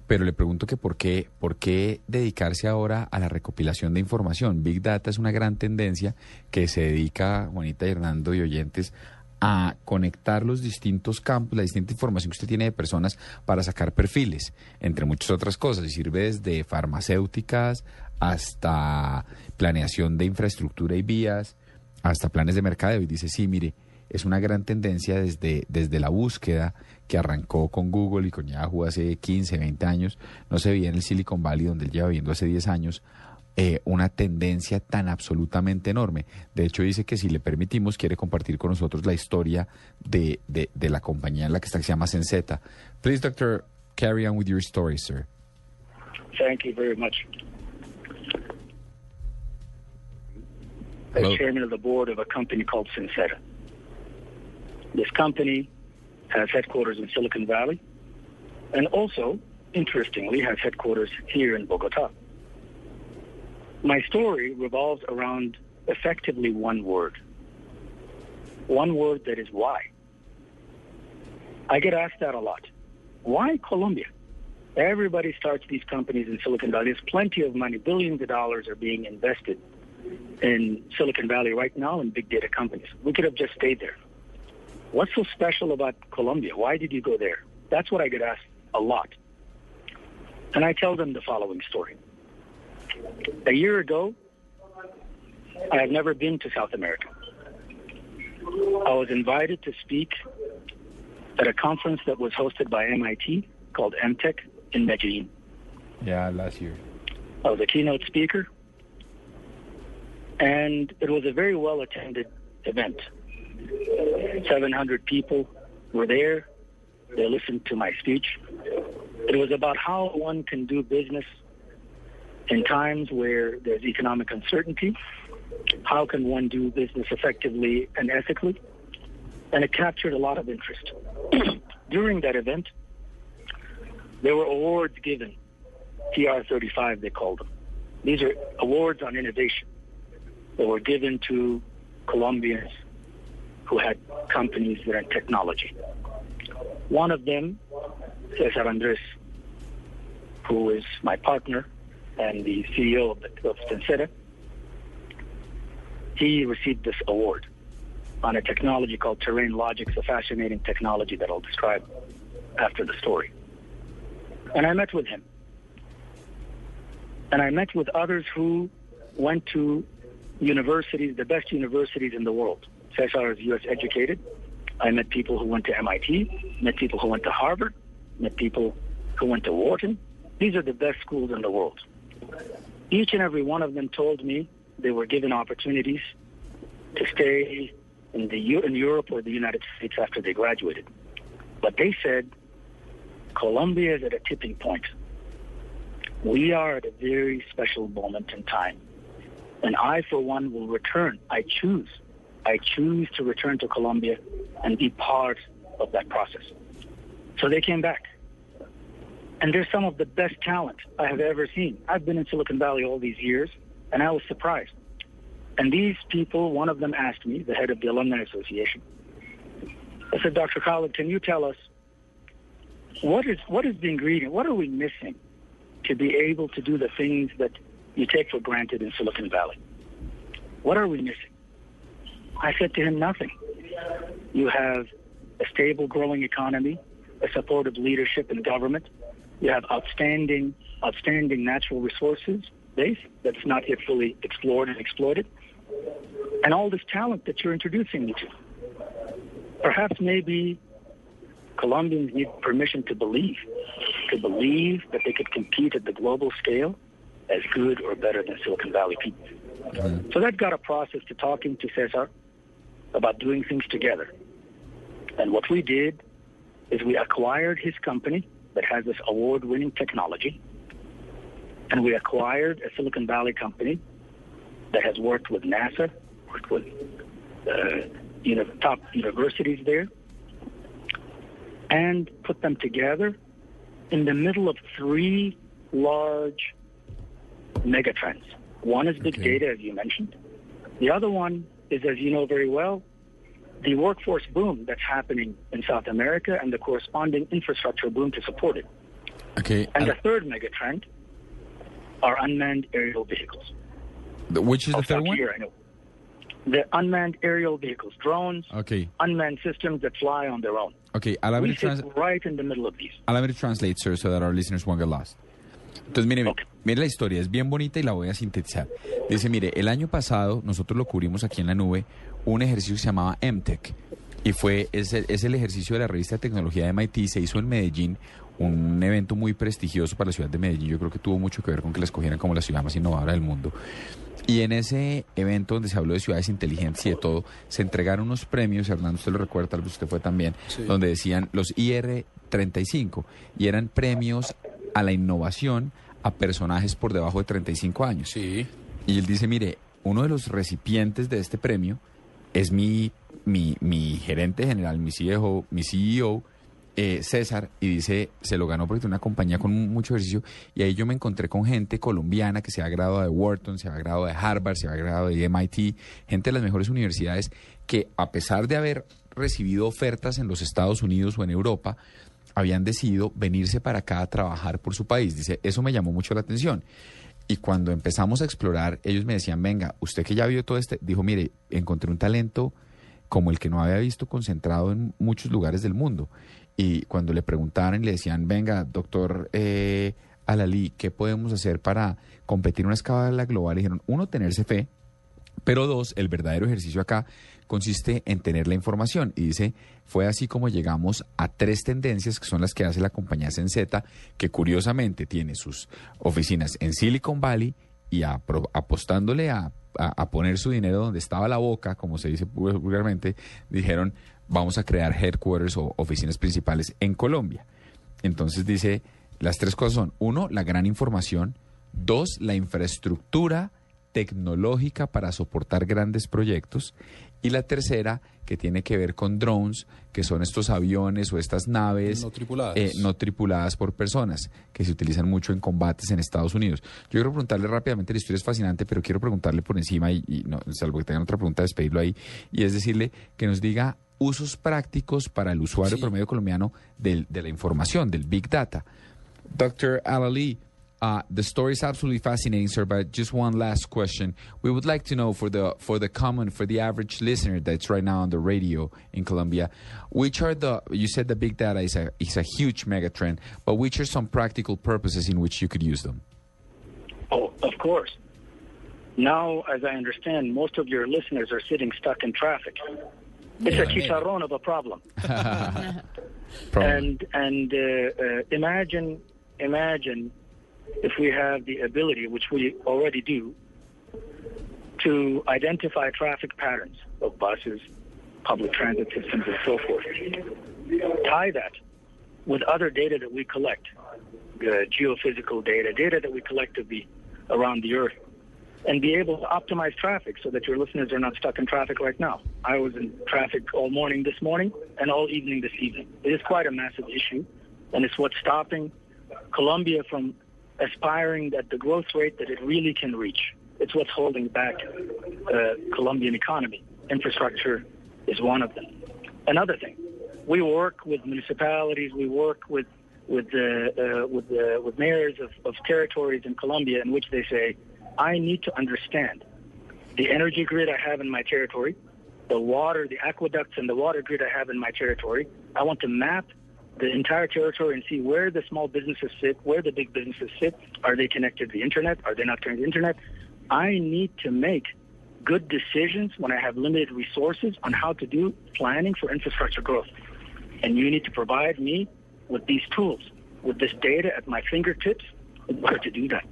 pero le pregunto que por qué, por qué dedicarse ahora a la recopilación de información. Big Data es una gran tendencia que se dedica, Juanita y Hernando y oyentes, a conectar los distintos campos, la distinta información que usted tiene de personas para sacar perfiles, entre muchas otras cosas, y sirve desde farmacéuticas hasta planeación de infraestructura y vías, hasta planes de mercadeo. Y dice, sí, mire, es una gran tendencia desde, desde la búsqueda que arrancó con Google y con Yahoo hace 15, 20 años, no se veía en el Silicon Valley, donde él lleva viviendo hace 10 años, eh, una tendencia tan absolutamente enorme. De hecho, dice que si le permitimos, quiere compartir con nosotros la historia de, de, de la compañía en la que está, que se llama Senseta. Please, doctor, carry on with your story, sir. Thank you very much. As chairman of the board of a company called Sinceta. This company has headquarters in Silicon Valley and also, interestingly, has headquarters here in Bogota. My story revolves around effectively one word. One word that is why. I get asked that a lot. Why Colombia? Everybody starts these companies in Silicon Valley. There's plenty of money. Billions of dollars are being invested in Silicon Valley right now in big data companies. We could have just stayed there. What's so special about Colombia? Why did you go there? That's what I get asked a lot. And I tell them the following story. A year ago, I had never been to South America. I was invited to speak at a conference that was hosted by MIT called MTech in Medellin. Yeah, last year. I was a keynote speaker, and it was a very well attended event. 700 people were there. They listened to my speech. It was about how one can do business in times where there's economic uncertainty. How can one do business effectively and ethically? And it captured a lot of interest. During that event, there were awards given, TR 35 they called them. These are awards on innovation that were given to Colombians who had companies that are in technology. One of them, Cesar Andres, who is my partner and the CEO of, the, of Stensera, he received this award on a technology called Terrain Logics, a fascinating technology that I'll describe after the story. And I met with him. And I met with others who went to universities, the best universities in the world. Cesar is U.S. educated. I met people who went to MIT, met people who went to Harvard, met people who went to Wharton. These are the best schools in the world. Each and every one of them told me they were given opportunities to stay in the in Europe or the United States after they graduated. But they said Colombia is at a tipping point. We are at a very special moment in time. And I, for one, will return. I choose. I choose to return to Colombia and be part of that process. So they came back. And they're some of the best talent I have ever seen. I've been in Silicon Valley all these years, and I was surprised. And these people, one of them asked me, the head of the Alumni Association, I said, Dr. Khalid, can you tell us what is what is the ingredient? What are we missing to be able to do the things that you take for granted in Silicon Valley? What are we missing? I said to him, nothing. You have a stable, growing economy, a supportive leadership in government. You have outstanding, outstanding natural resources base that's not yet fully explored and exploited, and all this talent that you're introducing me to. Perhaps maybe Colombians need permission to believe, to believe that they could compete at the global scale as good or better than Silicon Valley people. Mm-hmm. So that got a process to talking to Cesar about doing things together. And what we did is we acquired his company that has this award-winning technology, and we acquired a Silicon Valley company that has worked with NASA, worked with uh, you know, top universities there, and put them together in the middle of three large megatrends. One is big data, as you mentioned. The other one is, as you know very well, the workforce boom that's happening in South America and the corresponding infrastructure boom to support it. Okay. And uh, the third megatrend are unmanned aerial vehicles. Which is the I'll third one? Here, I know. The unmanned aerial vehicles, drones, Okay. unmanned systems that fly on their own. Okay, allow me We to trans- sit right in the middle of these. Allow me to translate, sir, so that our listeners won't get lost. Entonces, mire, mire la historia, es bien bonita y la voy a sintetizar. Dice, mire, el año pasado nosotros lo cubrimos aquí en la nube, un ejercicio que se llamaba MTech, y fue, es el, es el ejercicio de la revista de tecnología de MIT, se hizo en Medellín, un evento muy prestigioso para la ciudad de Medellín, yo creo que tuvo mucho que ver con que la escogieran como la ciudad más innovadora del mundo. Y en ese evento donde se habló de ciudades inteligentes y de todo, se entregaron unos premios, Hernando, usted lo recuerda, tal vez usted fue también, Sí. donde decían los IR35, y eran premios a la innovación a personajes por debajo de 35 años. Y él dice, mire, uno de los recipientes de este premio es mi, mi, mi gerente general, mi CEO, mi CEO eh, César, y dice, se lo ganó porque tiene una compañía con mucho ejercicio, y ahí yo me encontré con gente colombiana que se ha graduado de Wharton, se ha graduado de Harvard, se ha graduado de MIT, gente de las mejores universidades, que a pesar de haber recibido ofertas en los Estados Unidos o en Europa, habían decidido venirse para acá a trabajar por su país. Dice, eso me llamó mucho la atención. Y cuando empezamos a explorar, ellos me decían, venga, usted que ya vio todo este, dijo, mire, encontré un talento como el que no había visto concentrado en muchos lugares del mundo. Y cuando le preguntaron y le decían, venga, doctor eh, Alali, ¿qué podemos hacer para competir en una escala global? Dijeron, uno, tenerse fe, pero dos, el verdadero ejercicio acá consiste en tener la información. Y dice, fue así como llegamos a tres tendencias que son las que hace la compañía Senseta, que curiosamente tiene sus oficinas en Silicon Valley y apostándole a, a- poner su dinero donde estaba la boca, como se dice vulgar- vulgarmente, dijeron, vamos a crear headquarters o oficinas principales en Colombia. Entonces dice, las tres cosas son, uno, la gran información, dos, la infraestructura tecnológica para soportar grandes proyectos, y la tercera, que tiene que ver con drones, que son estos aviones o estas naves No tripuladas. eh, no tripuladas por personas, que se utilizan mucho en combates en Estados Unidos. Yo quiero preguntarle rápidamente, la historia es fascinante, pero quiero preguntarle por encima, y, y no, salvo que tengan otra pregunta, despedirlo ahí, y es decirle que nos diga usos prácticos para el usuario promedio colombiano del- de la información, del Big Data. Dr. Alali, uh, the story is absolutely fascinating, sir. But just one last question: We would like to know for the for the common, for the average listener that's right now on the radio in Colombia, which are the you said the big data is a is a huge mega trend, but which are some practical purposes in which you could use them? Oh, of course. Now, as I understand, most of your listeners are sitting stuck in traffic. It's a chicharrón of a problem. And and uh, uh, imagine imagine if we have the ability, which we already do, to identify traffic patterns of buses, public transit systems, and so forth. Tie that with other data that we collect, geophysical data, data that we collectively around the earth, and be able to optimize traffic so that your listeners are not stuck in traffic right now. I was in traffic all morning this morning and all evening this evening. It is quite a massive issue, and it's what's stopping Colombia from aspiring at the growth rate that it really can reach. It's what's holding back the Colombian economy. Infrastructure is one of them. Another thing, we work with municipalities, we work with with uh, uh, with uh, with mayors of, of territories in Colombia in which they say, I need to understand the energy grid I have in my territory, the water, the aqueducts and the water grid I have in my territory. I want to map the entire territory and see where the small businesses sit, where the big businesses sit. Are they connected to the internet? Are they not connected to the internet? I need to make good decisions when I have limited resources on how to do planning for infrastructure growth. And you need to provide me with these tools, with this data at my fingertips in order to do that.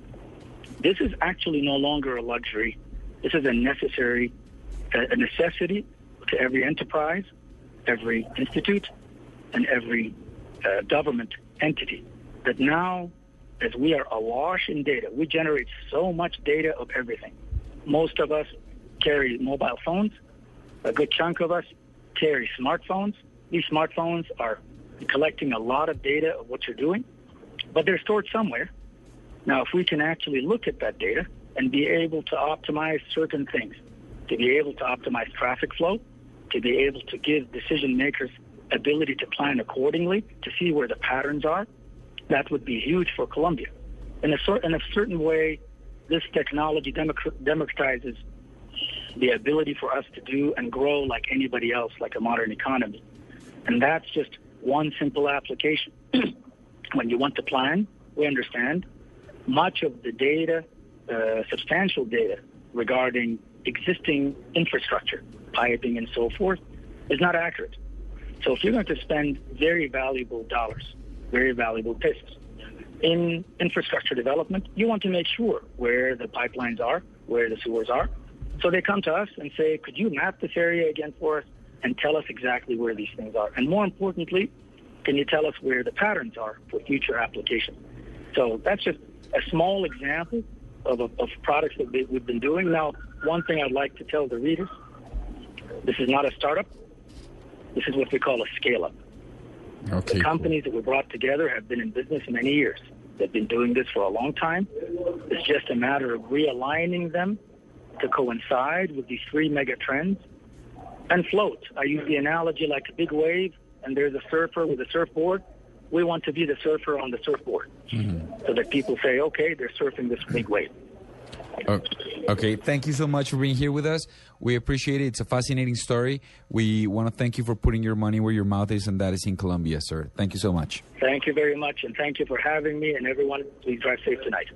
This is actually no longer a luxury. This is a necessary, a necessity to every enterprise, every institute, and every uh, government entity. That now, as we are awash in data, we generate so much data of everything. Most of us carry mobile phones. A good chunk of us carry smartphones. These smartphones are collecting a lot of data of what you're doing, but they're stored somewhere. Now, if we can actually look at that data and be able to optimize certain things, to be able to optimize traffic flow, to be able to give decision makers ability to plan accordingly, to see where the patterns are, that would be huge for Colombia. In a, sort, in a certain way, this technology democratizes the ability for us to do and grow like anybody else, like a modern economy. And that's just one simple application. when you want to plan, we understand much of the data, uh, substantial data regarding existing infrastructure, piping and so forth, is not accurate. So if you're going to spend very valuable dollars, very valuable pesos in infrastructure development, you want to make sure where the pipelines are, where the sewers are. So they come to us and say, could you map this area again for us and tell us exactly where these things are? And more importantly, can you tell us where the patterns are for future application? So that's just a small example of, of, of products that we've been doing. Now, one thing I'd like to tell the readers, this is not a startup. This is what we call a scale-up. Okay. The companies that we brought together have been in business many years. They've been doing this for a long time. It's just a matter of realigning them to coincide with these three mega trends and float. I use the analogy like a big wave, and there's a surfer with a surfboard. We want to be the surfer on the surfboard mm-hmm. so that people say, okay, they're surfing this big wave. Okay, thank you so much for being here with us. We appreciate it. It's a fascinating story. We want to thank you for putting your money where your mouth is, and that is in Colombia, sir. Thank you so much. Thank you very much, and thank you for having me. And everyone, please drive safe tonight.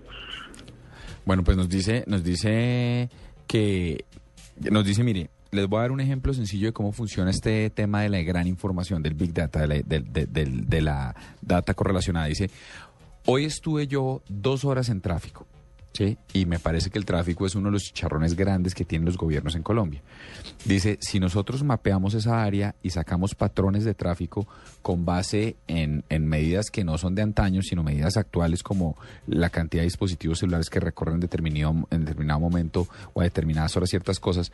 Bueno, pues nos dice, nos dice que, nos dice, mire, les voy a dar un ejemplo sencillo de cómo funciona este tema de la gran información del Big Data, de la, de, de- de- de la data correlacionada. Dice, hoy estuve yo dos horas en tráfico. ¿Sí? Y me parece que el tráfico es uno de los chicharrones grandes que tienen los gobiernos en Colombia. Dice, si nosotros mapeamos esa área y sacamos patrones de tráfico con base en, en medidas que no son de antaño, sino medidas actuales como la cantidad de dispositivos celulares que recorren en determinado, en determinado momento o a determinadas horas ciertas cosas,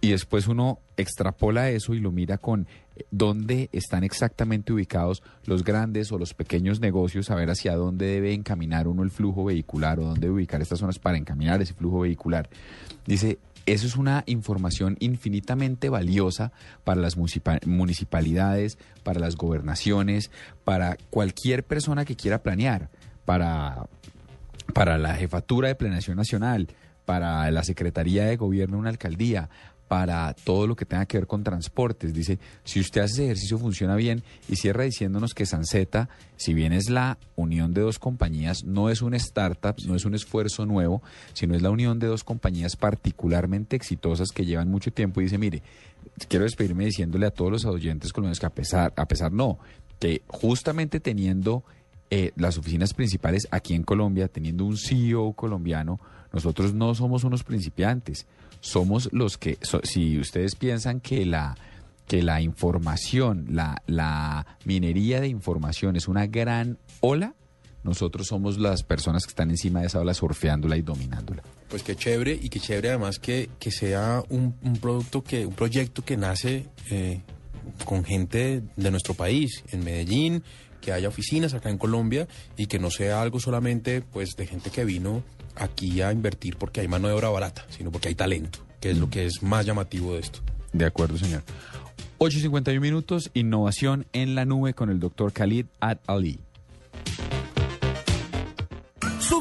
y después uno extrapola eso y lo mira con dónde están exactamente ubicados los grandes o los pequeños negocios, a ver hacia dónde debe encaminar uno el flujo vehicular o dónde ubicar estas zonas para encaminar ese flujo vehicular. Dice, eso es una información infinitamente valiosa para las municipa- municipalidades, para las gobernaciones, para cualquier persona que quiera planear, para para la jefatura de planeación nacional, para la secretaría de gobierno de una alcaldía, para todo lo que tenga que ver con transportes. Dice, si usted hace ese ejercicio funciona bien y cierra diciéndonos que Sanceta, si bien es la unión de dos compañías, no es un startup, no es un esfuerzo nuevo, sino es la unión de dos compañías particularmente exitosas que llevan mucho tiempo y dice, mire, quiero despedirme diciéndole a todos los oyentes colombianos que a pesar, a pesar no, que justamente teniendo eh, las oficinas principales aquí en Colombia, teniendo un CEO colombiano, nosotros no somos unos principiantes, somos los que, so- si ustedes piensan que la que la información, la, la minería de información es una gran ola, nosotros somos las personas que están encima de esa ola surfeándola y dominándola. Pues qué chévere y qué chévere además que, que sea un, un producto que, un proyecto que nace eh, con gente de nuestro país, en Medellín, que haya oficinas acá en Colombia y que no sea algo solamente pues de gente que vino aquí a invertir porque hay mano de obra barata, sino porque hay talento, que es lo que es más llamativo de esto. De acuerdo, señor. 8.51 minutos, innovación en la nube con el doctor Khalid Ad-Ali.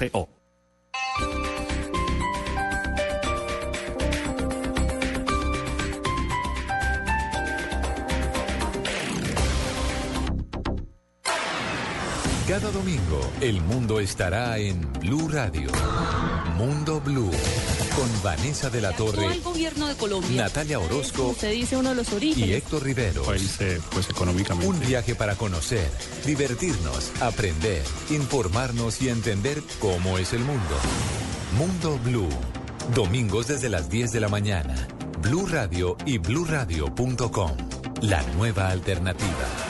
movistar.co. Cada domingo, el mundo estará en Blue Radio. Mundo Blue. Con Vanessa de la Torre, el gobierno de Colombia. Natalia Orozco Usted dice uno de los y orígenes. Héctor Rivero. pues económicamente. Un viaje para conocer, divertirnos, aprender, informarnos y entender cómo es el mundo. Mundo Blue. Domingos desde las 10 de la mañana. Blue Radio y bluradio.com. La nueva alternativa.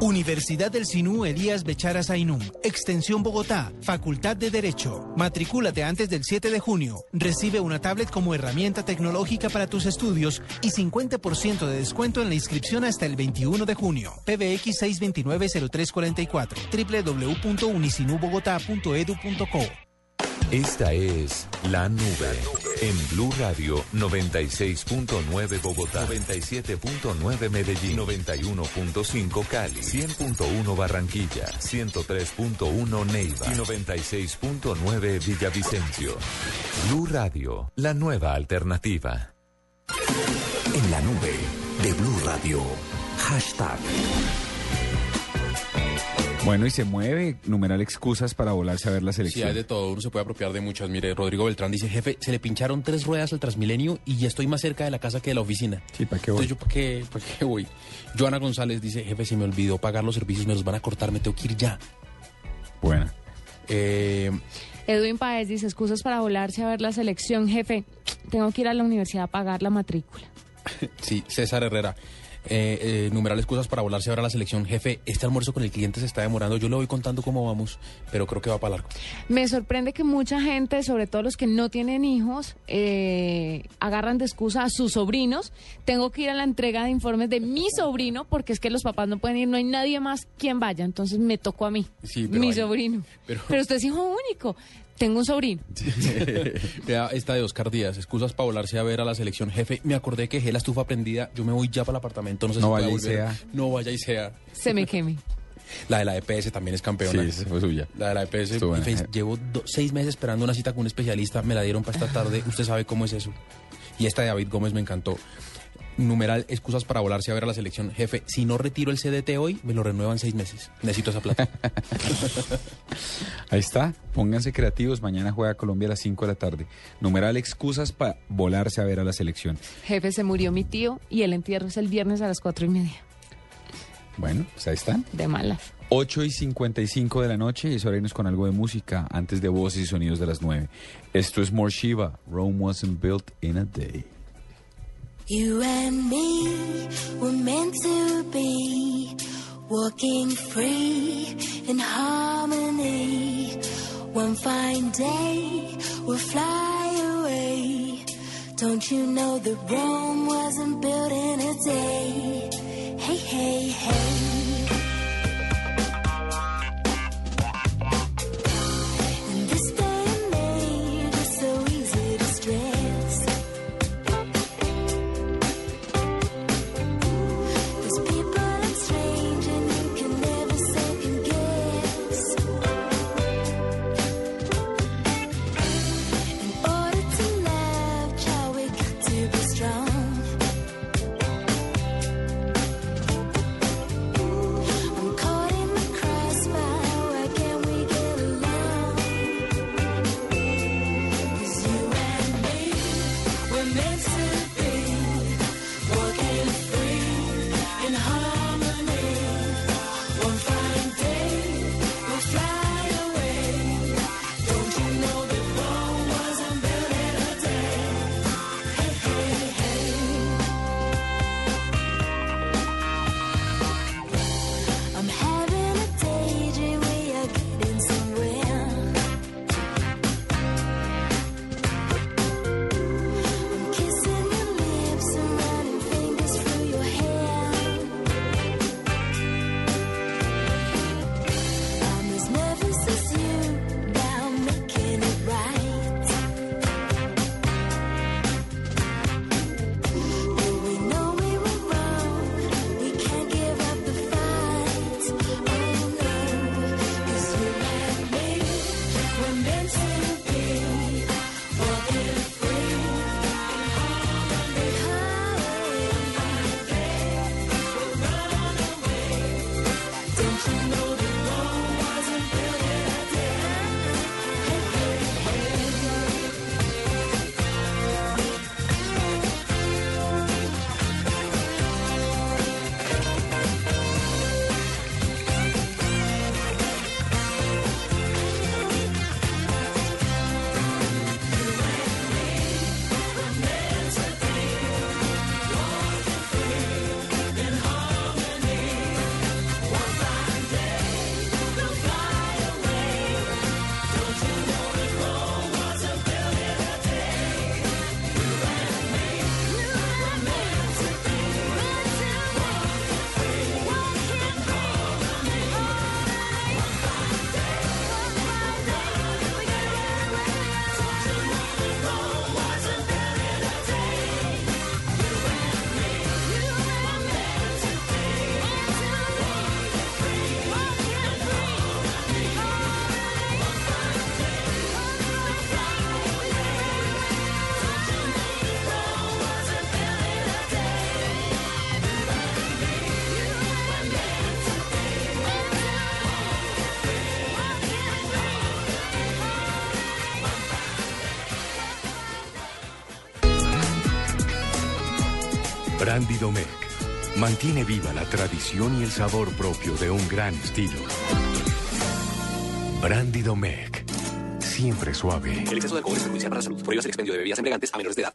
Universidad del Sinú Elías Becharas Ainún. Extensión Bogotá. Facultad de Derecho. Matricúlate antes del 7 de junio. Recibe una tablet como herramienta tecnológica para tus estudios y 50% de descuento en la inscripción hasta el 21 de junio. PBX 629-0344. www.unisinubogotá.edu.co. Esta es La Nube en Blue Radio 96.9 Bogotá, 97.9 Medellín, 91.5 Cali, 100.1 Barranquilla, 103.1 Neiva y 96.9 Villavicencio. Blue Radio, la nueva alternativa. En la nube de Blue Radio. Hashtag. Bueno, y se mueve, numeral excusas para volarse a ver la Sí, selección. hay de todo, uno se puede apropiar de muchas. Mire, Rodrigo Beltrán dice, jefe, se le pincharon tres ruedas al Transmilenio y ya estoy más cerca de la casa que de la oficina. Sí, ¿para qué voy? Entonces, ¿yo para qué, para qué voy? Joana González dice, jefe, se me olvidó pagar los servicios, me los van a cortar, me tengo que ir ya. Buena. Eh, Edwin Paez dice, excusas para volarse a ver la selección. Jefe, tengo que ir a la universidad a pagar la matrícula. sí, César Herrera. Eh, eh, numeral excusas para volarse ahora a la selección. Jefe, este almuerzo con el cliente se está demorando. Yo le voy contando cómo vamos, pero creo que va para largo. Me sorprende que mucha gente, sobre todo los que no tienen hijos, eh, agarran de excusa a sus sobrinos. Tengo que ir a la entrega de informes de mi sobrino porque es que los papás no pueden ir, no hay nadie más quien vaya, entonces me tocó a mí, Sí, mi hay- sobrino. pero- Pero... usted es hijo único. Tengo un sobrino. Vea esta de Oscar Díaz. Excusas para volarse a ver a la selección. Jefe, me acordé que dejé la estufa prendida. Yo me voy ya para el apartamento. No sé No si vaya pueda y sea. No vaya y sea. Se me queme. La de la EPS también es campeona. Sí, esa fue suya. La de la EPS. Jefe, llevo do- seis meses esperando una cita con un especialista. Me la dieron para esta tarde. Usted sabe cómo es eso. Y esta de David Gómez me encantó. Numeral, excusas para volarse a ver a la selección. Jefe, si no retiro el CDT hoy, me lo renuevan seis meses. Necesito esa plata. Ahí está, pónganse creativos, mañana juega Colombia a las 5 de la tarde. Numeral excusas para volarse a ver a la selección. Jefe, se murió mi tío y el entierro es el viernes a las cuatro y media. Bueno, pues ahí están. De malas. 8 y 55 de la noche y es hora de irnos con algo de música antes de voces y sonidos de las 9. Esto es More Shiva, Rome wasn't built in a day. You and me were meant to be walking free in harmony. One fine day we'll fly away. Don't you know that Rome wasn't built in a day? Brandy Domecq mantiene viva la tradición y el sabor propio de un gran estilo. Brandy Domecq, siempre suave. El exceso de alcohol es perjudicial para la salud. Prohíbas el expendio de bebidas embriagantes a menores de edad.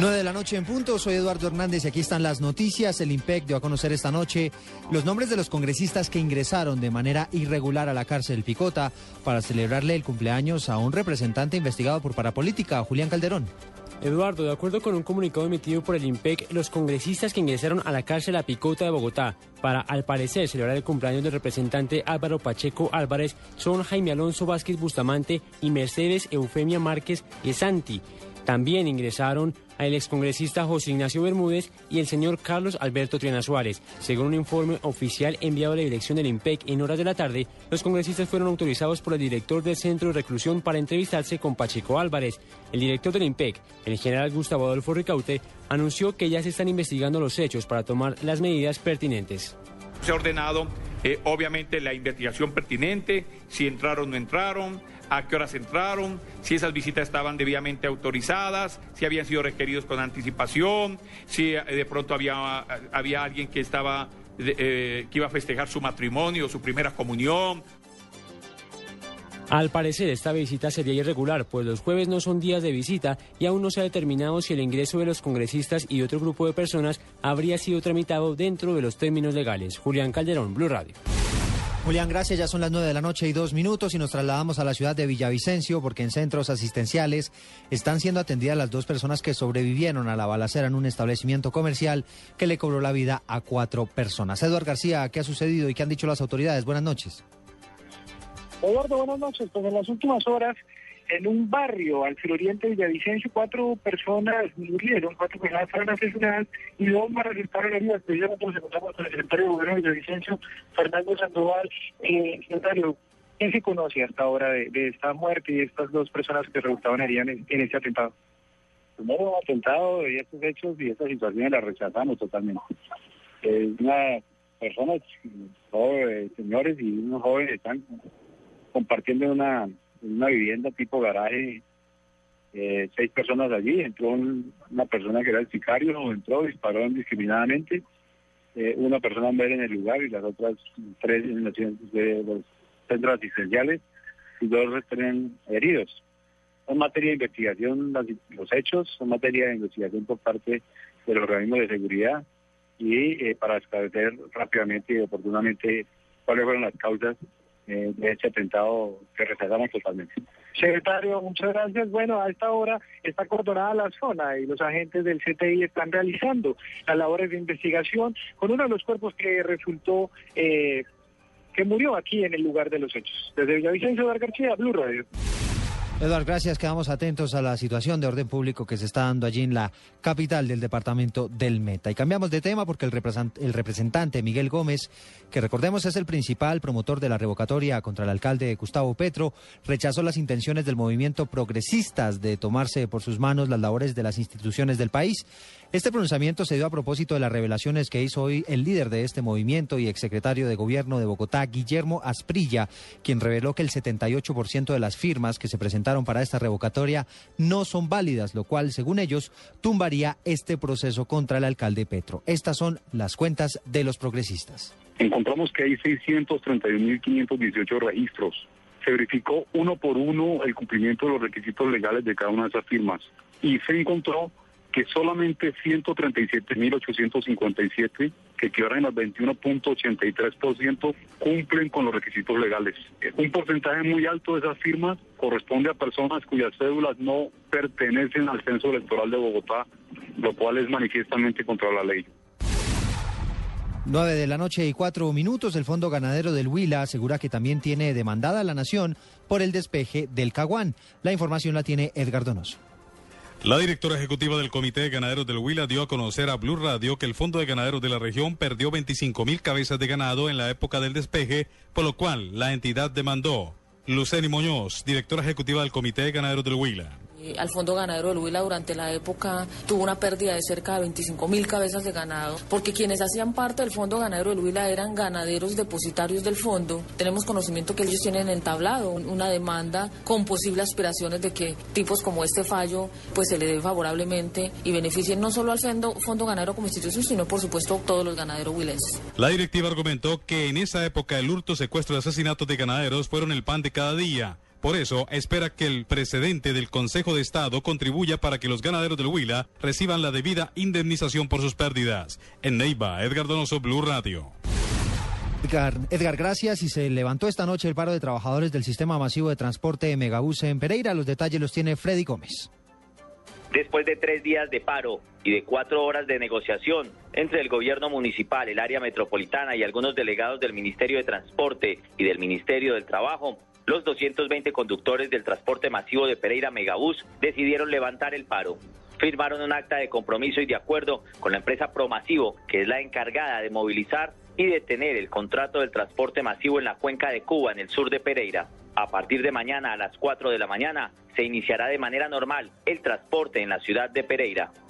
9 de la noche en punto, soy Eduardo Hernández y aquí están las noticias. El IMPEC dio a conocer esta noche los nombres de los congresistas que ingresaron de manera irregular a la cárcel Picota para celebrarle el cumpleaños a un representante investigado por parapolítica, Julián Calderón. Eduardo, de acuerdo con un comunicado emitido por el IMPEC, los congresistas que ingresaron a la cárcel La Picota de Bogotá para, al parecer, celebrar el cumpleaños del representante Álvaro Pacheco Álvarez son Jaime Alonso Vázquez Bustamante y Mercedes Eufemia Márquez Esanti. También ingresaron el excongresista José Ignacio Bermúdez y el señor Carlos Alberto Triana Suárez. Según un informe oficial enviado a la dirección del IMPEC en horas de la tarde, los congresistas fueron autorizados por el director del centro de reclusión para entrevistarse con Pacheco Álvarez. El director del IMPEC, el general Gustavo Adolfo Ricaute, anunció que ya se están investigando los hechos para tomar las medidas pertinentes. Se ha ordenado, eh, obviamente, la investigación pertinente, si entraron o no entraron, a qué horas entraron, si esas visitas estaban debidamente autorizadas, si habían sido requeridos con anticipación, si eh, de pronto había, había alguien que estaba eh, que iba a festejar su matrimonio, su primera comunión. Al parecer, esta visita sería irregular, pues los jueves no son días de visita y aún no se ha determinado si el ingreso de los congresistas y otro grupo de personas habría sido tramitado dentro de los términos legales. Julián Calderón, Blue Radio. Julián, gracias. Ya son las nueve de la noche y dos minutos y nos trasladamos a la ciudad de Villavicencio porque en centros asistenciales están siendo atendidas las dos personas que sobrevivieron a la balacera en un establecimiento comercial que le cobró la vida a cuatro personas. Eduardo García, ¿qué ha sucedido y qué han dicho las autoridades? Buenas noches. Eduardo, buenas noches. Pues en las últimas horas en un barrio al suroriente de Villavicencio, cuatro personas murieron, cuatro personas fueron asesinadas y dos más resultaron heridas. Precisamente nos encontramos con el secretario de Gobierno de Villavicencio, Fernando Sandoval. Eh, secretario, ¿quién se conoce hasta ahora de, esta muerte y de estas dos personas que resultaban heridas en, este atentado? Primero, un atentado y estos hechos y estas situaciones las rechazamos totalmente. Es una persona, jóvenes, señores y unos jóvenes están compartiendo una una vivienda tipo garaje, eh, seis personas allí, entró una persona que era el sicario, entró, disparó indiscriminadamente, eh, una persona ver en el lugar y las otras tres en los, de los centros asistenciales y dos están heridos. Son materia de investigación los hechos, son materia de investigación por parte del organismo de seguridad y eh, para esclarecer rápidamente y oportunamente cuáles fueron las causas eh, de este atentado que rechazamos totalmente. Secretario, muchas gracias. Bueno, a esta hora está acordonada la zona y los agentes del CTI están realizando las labores de investigación con uno de los cuerpos que resultó eh, que murió aquí en el lugar de los hechos. Desde Villavicencio de García, Blue Radio. Eduardo, gracias. Quedamos atentos a la situación de orden público que se está dando allí en la capital del departamento del Meta. Y cambiamos de tema porque el, representante Miguel Gómez, que recordemos es el principal promotor de la revocatoria contra el alcalde Gustavo Petro, rechazó las intenciones del movimiento progresistas de tomarse por sus manos las labores de las instituciones del país. Este pronunciamiento se dio a propósito de las revelaciones que hizo hoy el líder de este movimiento y exsecretario de Gobierno de Bogotá, Guillermo Asprilla, quien reveló que el 78% de las firmas que se presentaron para esta revocatoria no son válidas, lo cual, según ellos, tumbaría este proceso contra el alcalde Petro. Estas son las cuentas de los progresistas. Encontramos que hay 631.518 registros. Se verificó uno por uno el cumplimiento de los requisitos legales de cada una de esas firmas y se encontró que solamente 137.857, que equivalen al 21.83%, cumplen con los requisitos legales. Un porcentaje muy alto de esas firmas corresponde a personas cuyas cédulas no pertenecen al censo electoral de Bogotá, lo cual es manifiestamente contra la ley. 9 de la noche y cuatro minutos, el Fondo Ganadero del Huila asegura que también tiene demandada la nación por el despeje del Caguán. La información la tiene Edgar Donoso. La directora ejecutiva del Comité de Ganaderos del Huila dio a conocer a Blue Radio que el Fondo de Ganaderos de la región perdió 25 mil cabezas de ganado en la época del despeje, por lo cual la entidad demandó. Luceni Muñoz, directora ejecutiva del Comité de Ganaderos del Huila. Eh, al Fondo Ganadero del Huila durante la época tuvo una pérdida de cerca de 25 mil cabezas de ganado, porque quienes hacían parte del Fondo Ganadero del Huila eran ganaderos depositarios del fondo. Tenemos conocimiento que ellos tienen entablado una demanda con posibles aspiraciones de que tipos como este fallo pues se le dé favorablemente y beneficien no solo al Fondo, fondo Ganadero como institución, sino por supuesto todos los ganaderos huilenses. La directiva argumentó que en esa época el hurto, secuestro y asesinatos de ganaderos fueron el pan de cada día Por eso, espera que el precedente del Consejo de Estado contribuya para que los ganaderos del Huila reciban la debida indemnización por sus pérdidas. En Neiva, Edgar Donoso, Blue Radio. Edgar, Edgar, gracias. Y se levantó esta noche el paro de trabajadores del sistema masivo de transporte de Megabús en Pereira. Los detalles los tiene Freddy Gómez. Después de tres días de paro y de cuatro horas de negociación entre el gobierno municipal, el área metropolitana y algunos delegados del Ministerio de Transporte y del Ministerio del Trabajo, los 220 conductores del transporte masivo de Pereira Megabús decidieron levantar el paro. Firmaron un acta de compromiso y de acuerdo con la empresa Promasivo, que es la encargada de movilizar y detener el contrato del transporte masivo en la cuenca de Cuba, en el sur de Pereira. A partir de mañana a las 4 de la mañana se iniciará de manera normal el transporte en la ciudad de Pereira.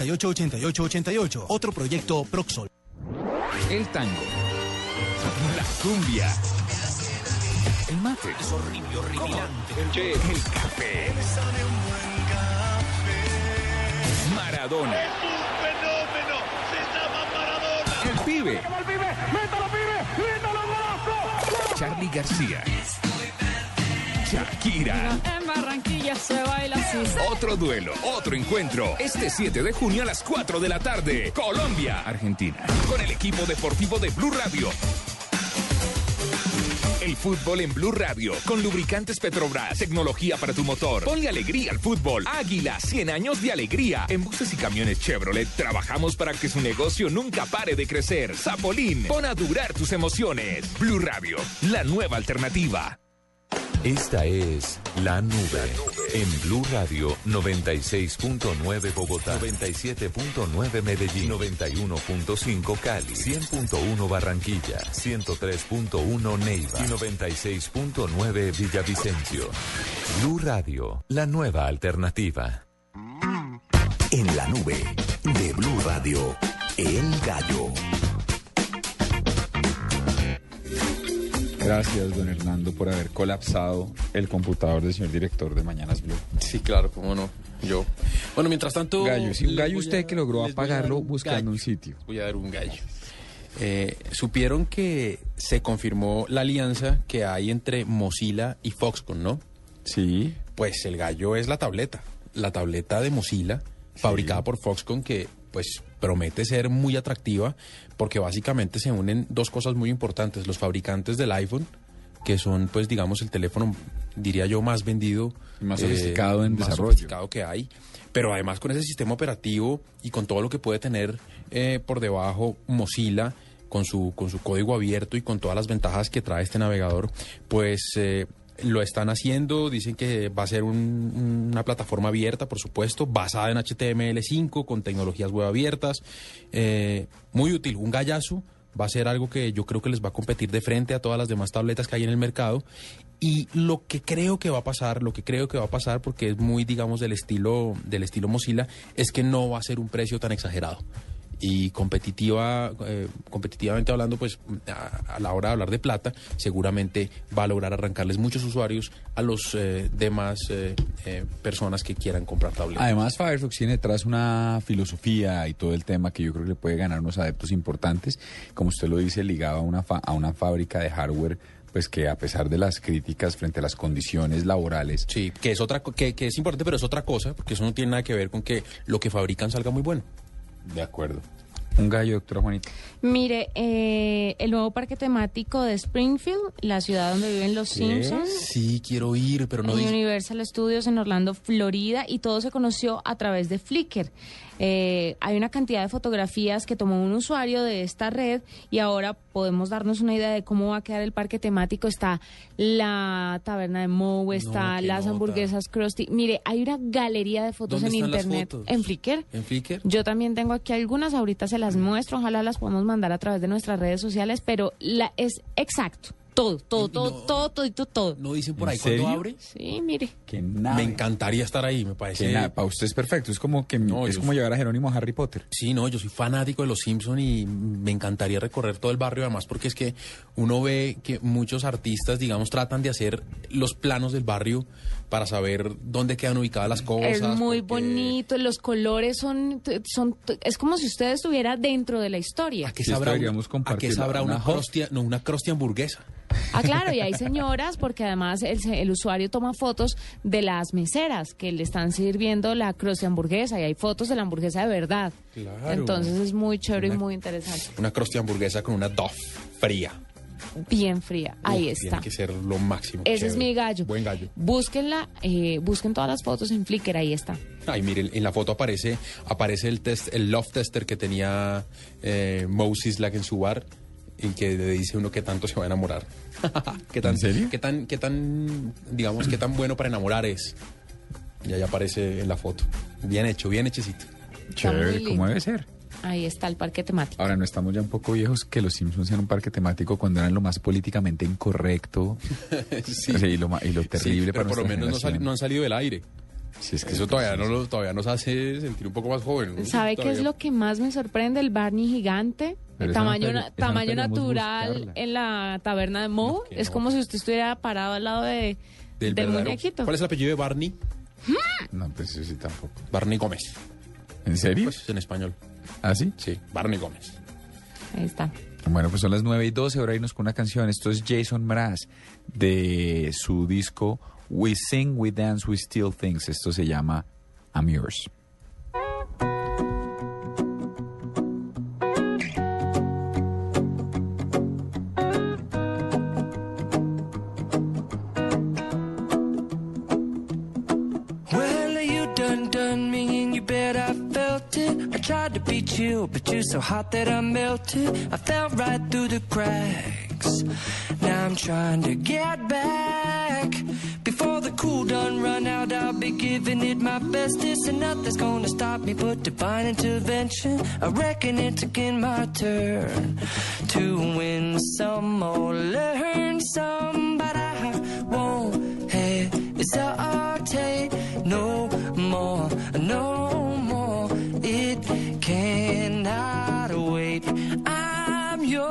310-788-8888. Otro proyecto Proxol. El tango. La cumbia. El mate. Es horrible, horripilante. El café. Maradona. fenómeno! ¡Se llama Maradona! El pibe. ¡Métalo, pibe! ¡Métalo, pibe! ¡Métalo, golazo! Charlie García. Shakira. En Barranquilla se baila así. Otro duelo, otro encuentro. Este 7 de junio a las 4 de la tarde. Colombia, Argentina. Con el equipo deportivo de Blue Radio. El fútbol en Blue Radio. Con lubricantes Petrobras. Tecnología para tu motor. Ponle alegría al fútbol. Águila, 100 años de alegría. En buses y camiones Chevrolet trabajamos para que su negocio nunca pare de crecer. Zapolín, pon a durar tus emociones. Blue Radio, la nueva alternativa. Esta es La Nube en Blue Radio 96.9 Bogotá, 97.9 Medellín, 91.5 Cali, 100.1 Barranquilla, 103.1 Neiva y 96.9 Villavicencio. Blue Radio, la nueva alternativa. En la nube de Blue Radio, El Gallo. Gracias, don Hernando, por haber colapsado el computador del señor director de Mañanas Blue. Sí, claro, cómo no. Yo. Bueno, mientras tanto. Gallo, sí, un gallo a- usted que logró apagarlo buscando gallo. un sitio. Voy a dar un gallo. Eh, Supieron que se confirmó la alianza que hay entre Mozilla y Foxconn, ¿no? Sí. Pues el gallo es la tableta. La tableta de Mozilla, fabricada por Foxconn, que pues promete ser muy atractiva porque básicamente se unen dos cosas muy importantes. Los fabricantes del iPhone, que son pues digamos el teléfono, diría yo, más vendido. eh, Más sofisticado en más desarrollo. sofisticado que hay. Pero además con ese sistema operativo y con todo lo que puede tener eh, por debajo Mozilla, con su, con su código abierto y con todas las ventajas que trae este navegador, pues eh, lo están haciendo. Dicen que va a ser un- una plataforma abierta, por supuesto, basada en HTML5, con tecnologías web abiertas. Eh, muy útil, un gallazo. Va a ser algo que yo creo que les va a competir de frente a todas las demás tabletas que hay en el mercado. Y lo que creo que va a pasar, lo que creo que va a pasar, porque es muy, digamos, del estilo, del estilo Mozilla, es que no va a ser un precio tan exagerado. Y competitiva, eh, competitivamente hablando, pues a, a la hora de hablar de plata, seguramente va a lograr arrancarles muchos usuarios a los eh, demás eh, eh, personas que quieran comprar tabletas. Además, Firefox tiene detrás una filosofía y todo el tema que yo creo que le puede ganar unos adeptos importantes, como usted lo dice, ligado a una, fa- a una fábrica de hardware, pues que a pesar de las críticas frente a las condiciones laborales... Sí, que es, otra, que, que es importante, pero es otra cosa, porque eso no tiene nada que ver con que lo que fabrican salga muy bueno. De acuerdo. Un gallo, doctora Juanita. Mire, eh, el nuevo parque temático de Springfield, la ciudad donde viven los Simpsons. Sí, quiero ir, pero no en dice- Universal Studios en Orlando, Florida, y todo se conoció a través de Flickr. Eh, hay una cantidad de fotografías que tomó un usuario de esta red y ahora podemos darnos una idea de cómo va a quedar el parque temático. Está la taberna de Moe, está las nota. hamburguesas Krusty. Mire, hay una galería de fotos ¿Dónde en internet, fotos? en Flickr. ¿En Flickr? Yo también tengo aquí algunas, ahorita se las muestro, ojalá las podamos mandar a través de nuestras redes sociales, pero la, es exacto. Todo, todo, todo, todo, todo, todo, todo. ¿No dicen por ¿En ahí cuando abre? Sí, mire. Que Me encantaría estar ahí, me Que parece. nada, para usted es perfecto. Es como que No, es como llevar a Jerónimo a Harry Potter. Sí, no, yo soy fanático de los Simpson y me encantaría recorrer todo el barrio además porque es que uno ve que muchos artistas, digamos, tratan de hacer los planos del barrio para saber dónde quedan ubicadas las cosas. Es muy porque- bonito, los colores son, son, es como si usted estuviera dentro de la historia. ¿A qué Sí, sabrá, deberíamos ¿a qué sabrá una, Una crostia, no, una crostia hamburguesa? Ah, claro, y hay señoras, porque además el, el usuario toma fotos de las meseras que le están sirviendo la croce hamburguesa y hay fotos de la hamburguesa de verdad. Claro. Entonces es muy chévere y muy interesante. Una crostia hamburguesa con una Duff fría. Bien fría, ahí está. Tiene que ser lo máximo. Ese es mi gallo. Buen gallo. Búsquenla, eh, busquen todas las fotos en Flickr, ahí está. Ay, mire, en la foto aparece aparece el test, el love tester que tenía eh, Moses Lack en su bar y que le dice uno que tanto se va a enamorar. ¿Qué tan, ¿En serio? ¿Qué tan, qué tan, digamos, qué tan bueno para enamorar es? Y ahí aparece en la foto. Bien hecho, bien hechecito. Chévere, como debe ser. Ahí está el parque temático. Ahora, no estamos ya un poco viejos que los Simpsons sean un parque temático cuando eran lo más políticamente incorrecto sí. o sea, y, lo, y lo terrible Sí, pero para por lo menos no, generación. no han salido del aire. Sí, es que Eso todavía, no lo, todavía nos hace sentir un poco más jóvenes. ¿Sabe qué es lo que más me sorprende? El Barney gigante. Pero El no tamaño, no tamaño natural buscarla. en la taberna de Moe. es no. como si usted estuviera parado al lado de, del, verdadero- muñequito. ¿Cuál es el apellido de Barney? No, pues eso sí tampoco. Barney Gómez. ¿En serio? Pues en español. ¿Ah, sí? Sí, Barney Gómez. Ahí está. Bueno, pues son las 9 y 12, ahora irnos con una canción. Esto es Jason Mraz de su disco We Sing, We Dance, We Still Things. Esto se llama I'm Yours. Well, you done done me and you bet I felt it. I tried to be chill, but you're so hot that I melted. I fell right through the cracks. Now I'm trying to get back. Be giving it my best. This And nothing's gonna stop me but divine intervention. I reckon it's again my turn to win some or learn some. But I won't hesitate no more, no more. It cannot wait. I'm yours.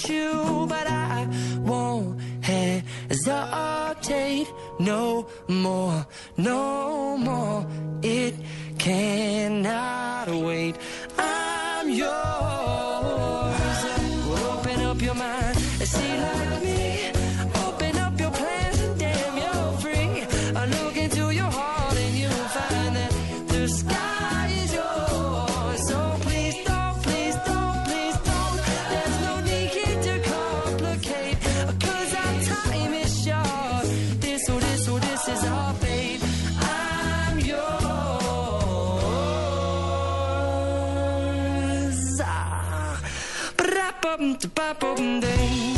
virtue, but I won't hesitate no more, no more. It cannot wait. to pop open day.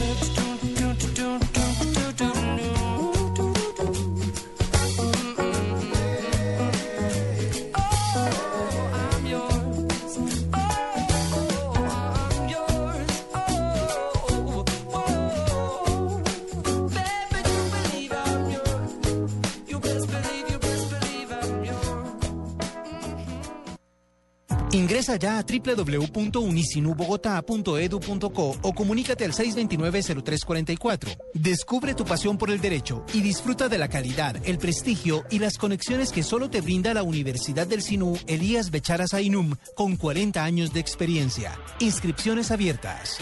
Ingresa ya a www.unisinubogotá.edu.co o comunícate al 629-0344. Descubre tu pasión por el derecho y disfruta de la calidad, el prestigio y las conexiones que solo te brinda la Universidad del Sinú Elías Becharas Ainum con 40 años de experiencia. Inscripciones abiertas.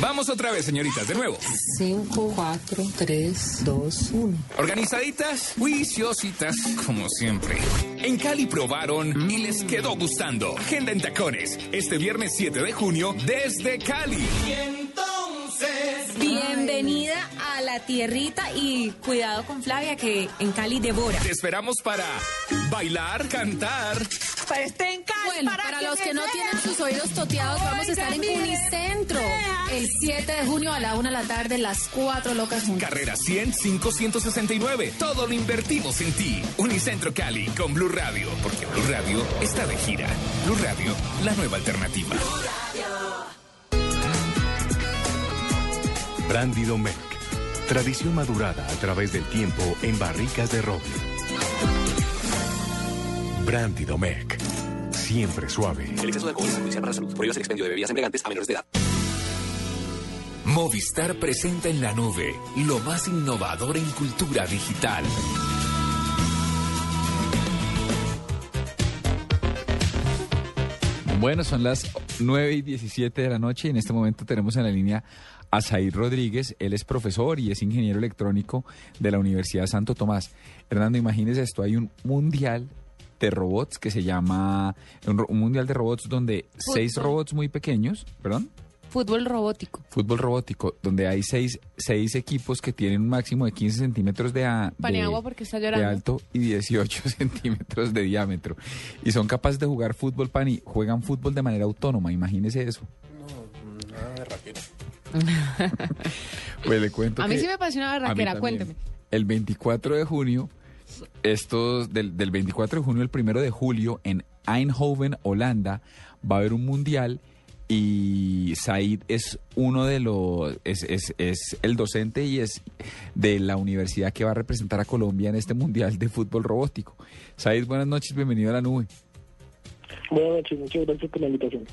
Vamos otra vez, señoritas, de nuevo. 5, 4, 3, 2, 1. Organizaditas, juiciositas, como siempre. En Cali probaron y les quedó gustando. Agenda en tacones, este viernes 7 de junio desde Cali. Bienvenida a la tierrita y cuidado con Flavia que en Cali devora. Te esperamos para bailar, cantar. Bueno, para, los que no tienen sus oídos toteados, vamos a estar en Unicentro el 7 de junio a la 1 de la tarde, las cuatro locas juntas. Carrera 100 5169. Todo lo invertimos en ti. Unicentro Cali con Blue Radio, porque Blue Radio está de gira. Blue Radio, la nueva alternativa. Brandy Domecq. Tradición madurada a través del tiempo en barricas de roble. Brandy Domecq. Siempre suave. El exceso de alcohol es perjudicial para la salud. Prohíbas el expendio de bebidas embriagantes a menores de edad. Movistar presenta en la nube lo más innovador en cultura digital. Bueno, son las 9 y 17 de la noche y en este momento tenemos en la línea a Zair Rodríguez. Él es profesor y es ingeniero electrónico de la Universidad Santo Tomás. Hernando, imagínese esto, hay un mundial de robots que se llama, un, mundial de robots donde seis robots muy pequeños, perdón, Fútbol robótico. fútbol robótico, donde hay seis, seis equipos que tienen un máximo de 15 centímetros de, a- de- porque está de alto y 18 centímetros de diámetro. Y son capaces de jugar fútbol pan y juegan fútbol de manera autónoma, imagínese eso. Nada de raqueta. Pues le cuento A mí que- sí me pareció una barraquera, cuénteme. El 24 de junio, estos, del, del 24 de junio al 1 de julio, en Eindhoven, Holanda, va a haber un mundial y Said es uno de los, es, es, es el docente y es de la universidad que va a representar a Colombia en este mundial de fútbol robótico. Said, buenas noches, bienvenido a la nube. Buenas noches, muchas gracias por la invitación.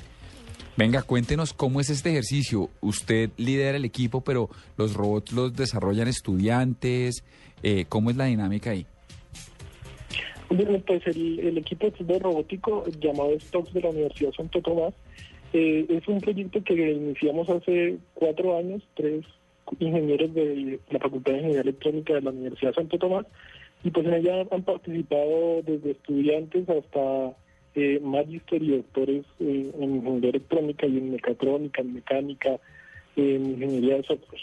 Venga, cuéntenos cómo es este ejercicio. Usted lidera el equipo, pero los robots los desarrollan estudiantes. Eh, ¿Cómo es la dinámica ahí? Bueno, pues el, equipo de robótico llamado Stocks de la Universidad Santo Tomás eh, es un proyecto que iniciamos hace cuatro años, tres ingenieros de la Facultad de Ingeniería Electrónica de la Universidad Santo Tomás, y pues en ella han participado desde estudiantes hasta eh, magister y doctores eh, en ingeniería electrónica y en mecatrónica, en mecánica, en ingeniería de software.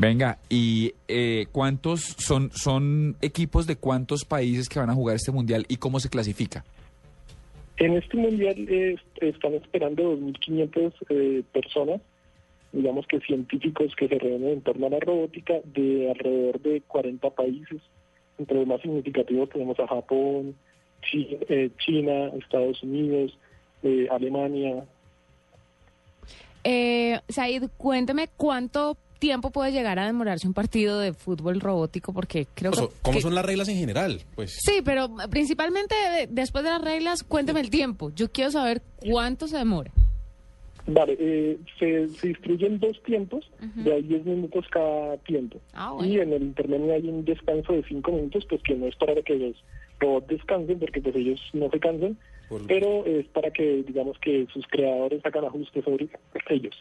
Venga, ¿y eh, cuántos son, son equipos de cuántos países que van a jugar este mundial y cómo se clasifica? En este mundial eh, están esperando 2.500 eh, personas, digamos que científicos que se reúnen en torno a la robótica de alrededor de 40 países. Entre los más significativos tenemos a Japón, Chi- eh, China, Estados Unidos, eh, Alemania. Eh, Said, cuénteme cuánto tiempo puede llegar a demorarse un partido de fútbol robótico, porque creo que... ¿Cómo que- son las reglas en general? Pues Sí, pero principalmente de- después de las reglas, cuénteme el tiempo. Yo quiero saber cuánto se demora. Vale, eh, se, se distribuyen dos tiempos, de ahí 10 minutos cada tiempo. Ah, bueno. Y en el intermedio hay un descanso de 5 minutos, pues que no es para que los robots descansen, porque pues ellos no se cansan, pero es para que, digamos, que sus creadores hagan ajustes sobre ellos.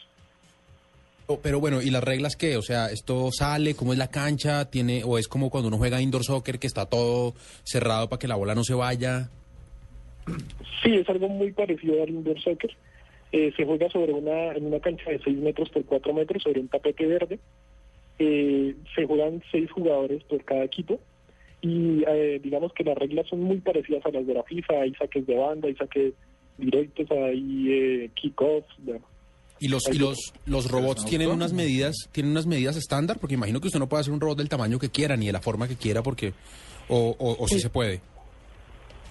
Pero bueno, ¿y las reglas qué? O sea, ¿esto sale? ¿Cómo es la cancha? tiene ¿O es como cuando uno juega indoor soccer que está todo cerrado para que la bola no se vaya? Sí, es algo muy parecido al indoor soccer. Eh, se juega sobre una, en una cancha de 6 metros por 4 metros sobre un tapete verde. Eh, se juegan 6 jugadores por cada equipo y eh, digamos que las reglas son muy parecidas a las de la FIFA. Hay saques de banda, hay saques directos, hay eh, kickoffs. bueno. ¿Y los, y los, los robots tienen unas medidas tienen unas medidas estándar? Porque imagino que usted no puede hacer un robot del tamaño que quiera ni de la forma que quiera porque... O, o, o sí se puede.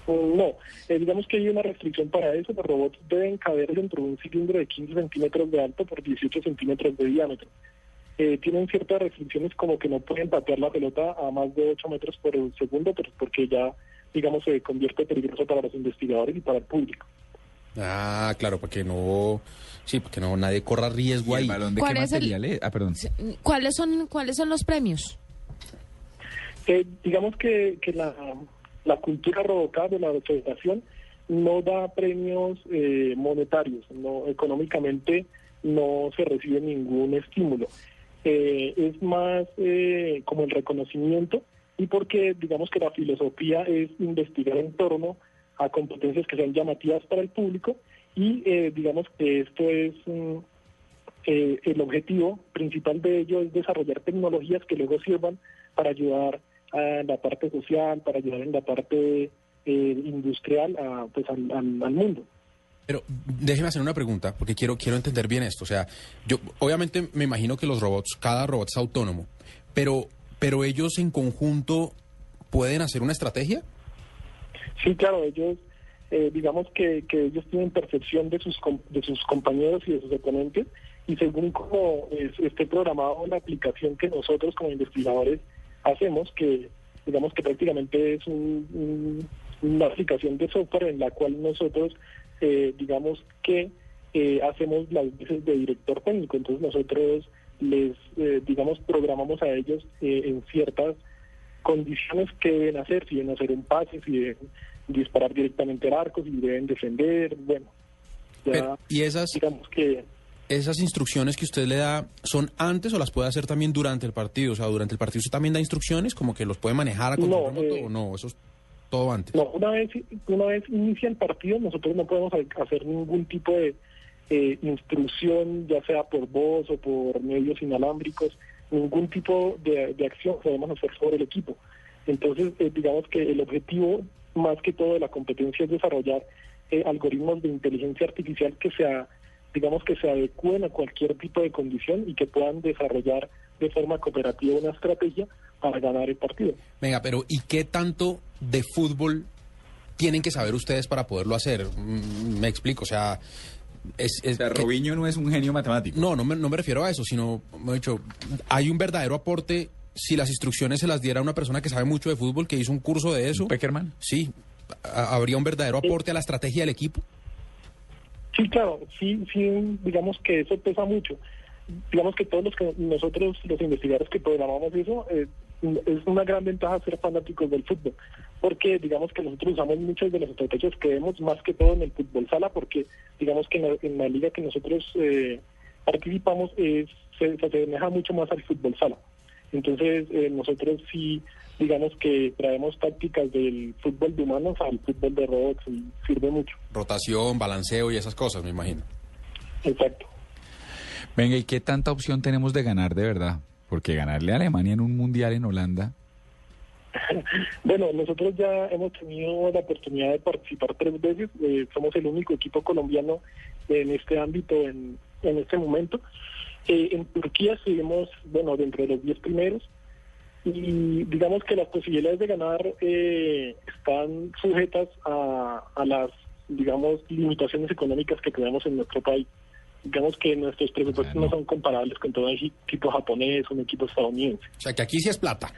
Mm, No, eh, digamos que hay una restricción para eso. Los robots deben caber dentro de un cilindro de 15 centímetros de alto por 18 centímetros de diámetro. Eh, tienen ciertas restricciones como que no pueden patear la pelota a más de 8 metros por segundo, pero porque ya, digamos, se convierte peligroso para los investigadores y para el público. Ah, claro, para que no... Sí, para que no nadie corra riesgo ahí. ¿De ¿Cuál qué es el- material es? Ah, perdón. ¿Cuáles son, ¿Cuáles son los premios? Eh, digamos que, que la, la cultura robocada de la federación no da premios eh, monetarios, no económicamente no se recibe ningún estímulo. Eh, es más eh, como el reconocimiento y porque digamos que la filosofía es investigar en torno a competencias que sean llamativas para el público y eh, digamos que esto es eh, el objetivo principal de ello es desarrollar tecnologías que luego sirvan para ayudar a la parte social, para ayudar en la parte eh, industrial a, pues, al, al- al mundo. Pero déjeme hacer una pregunta, porque quiero, quiero entender bien esto. O sea, yo obviamente me imagino que los robots, cada robot es autónomo, pero, pero ellos en conjunto pueden hacer una estrategia. Sí, claro, ellos, eh, digamos que, que ellos tienen percepción de sus de sus compañeros y de sus oponentes y según cómo es- esté programado la aplicación que nosotros como investigadores hacemos, que digamos que prácticamente es un- una aplicación de software en la cual nosotros, eh, digamos que eh, hacemos las veces de director técnico, entonces nosotros les, eh, digamos, programamos a ellos eh, en ciertas condiciones que deben hacer, si deben hacer un pase, si deben disparar directamente al arco, si deben defender, bueno. ya Pero, ¿Y esas, digamos que esas instrucciones que usted le da son antes o las puede hacer también durante el partido? O sea, durante el partido usted también da instrucciones como que los puede manejar a control No, remoto eh, o no, eso es todo antes. No, una vez, una vez inicia el partido, nosotros no podemos ha- hacer ningún tipo de eh, instrucción, ya sea por voz o por medios inalámbricos, ningún tipo de, de acción podemos hacer sobre el equipo. Entonces, eh, digamos que el objetivo más que todo de la competencia es desarrollar eh, algoritmos de inteligencia artificial que sea, digamos que se adecúen a cualquier tipo de condición y que puedan desarrollar de forma cooperativa una estrategia para ganar el partido. Venga, pero ¿y qué tanto de fútbol tienen que saber ustedes para poderlo hacer? Mm, Me explico, o sea... Es, es O sea, que- Robinho no es un genio matemático. No, no me, no me refiero a eso, sino, me he dicho, hay un verdadero aporte si las instrucciones se las diera a una persona que sabe mucho de fútbol, que hizo un curso de eso. ¿Peckerman? Sí, habría un verdadero aporte a la estrategia del equipo. Sí, claro, sí, sí, digamos que eso pesa mucho. Digamos que todos los que nosotros, los investigadores que programamos eso, eh, es una gran ventaja ser fanáticos del fútbol, porque digamos que nosotros usamos muchas de las estrategias que vemos, más que todo en el fútbol sala, porque digamos que en la, en la liga que nosotros eh, participamos es, se, se asemeja mucho más al fútbol sala. Entonces, eh, nosotros sí, digamos que traemos tácticas del fútbol de humanos al fútbol de robots y sirve mucho. Rotación, balanceo y esas cosas, me imagino. Exacto. Venga, ¿y qué tanta opción tenemos de ganar de verdad? Porque ganarle a Alemania en un mundial en Holanda. Bueno, nosotros ya hemos tenido la oportunidad de participar tres veces. eh, somos el único equipo colombiano en este ámbito en, en este momento. Eh, en Turquía estuvimos, bueno, dentro de los diez primeros. Y digamos que las posibilidades de ganar eh, están sujetas a, a las, digamos, limitaciones económicas que tenemos en nuestro país. Digamos que nuestros presupuestos no son comparables con todo un equipo japonés o un equipo estadounidense. O sea, que aquí sí es plata.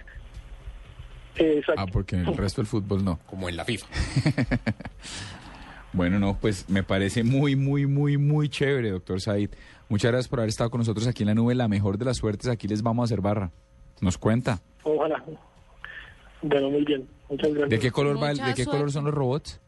Eh, exacto. Ah, porque en el resto del fútbol no. Como en la FIFA. Bueno, no, pues me parece muy, muy, muy, muy chévere, doctor Said. Muchas gracias por haber estado con nosotros aquí en la nube. La mejor de las suertes, aquí les vamos a hacer barra. Nos cuenta. Ojalá. Bueno, muy bien. Muchas gracias. ¿De qué color va el- de qué color son los robots?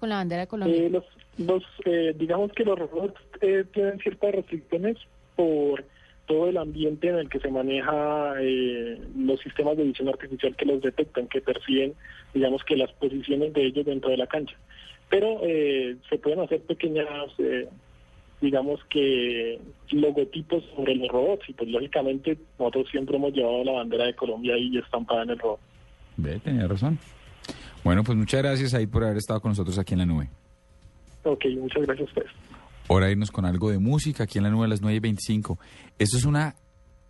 Con la bandera de Colombia. Eh, los, los, eh, digamos que los robots eh, tienen ciertas restricciones por todo el ambiente en el que se maneja eh, los sistemas de visión artificial que los detectan, que perciben, digamos que las posiciones de ellos dentro de la cancha. Pero eh, se pueden hacer pequeñas, eh, digamos que logotipos sobre los robots y pues lógicamente nosotros siempre hemos llevado la bandera de Colombia ahí estampada en el robot. Ve, tenía razón. Bueno, pues muchas gracias ahí por haber estado con nosotros aquí en la nube. Ok, muchas gracias a ustedes. Ahora irnos con algo de música aquí en la nube a las 9 y 25. Esto es una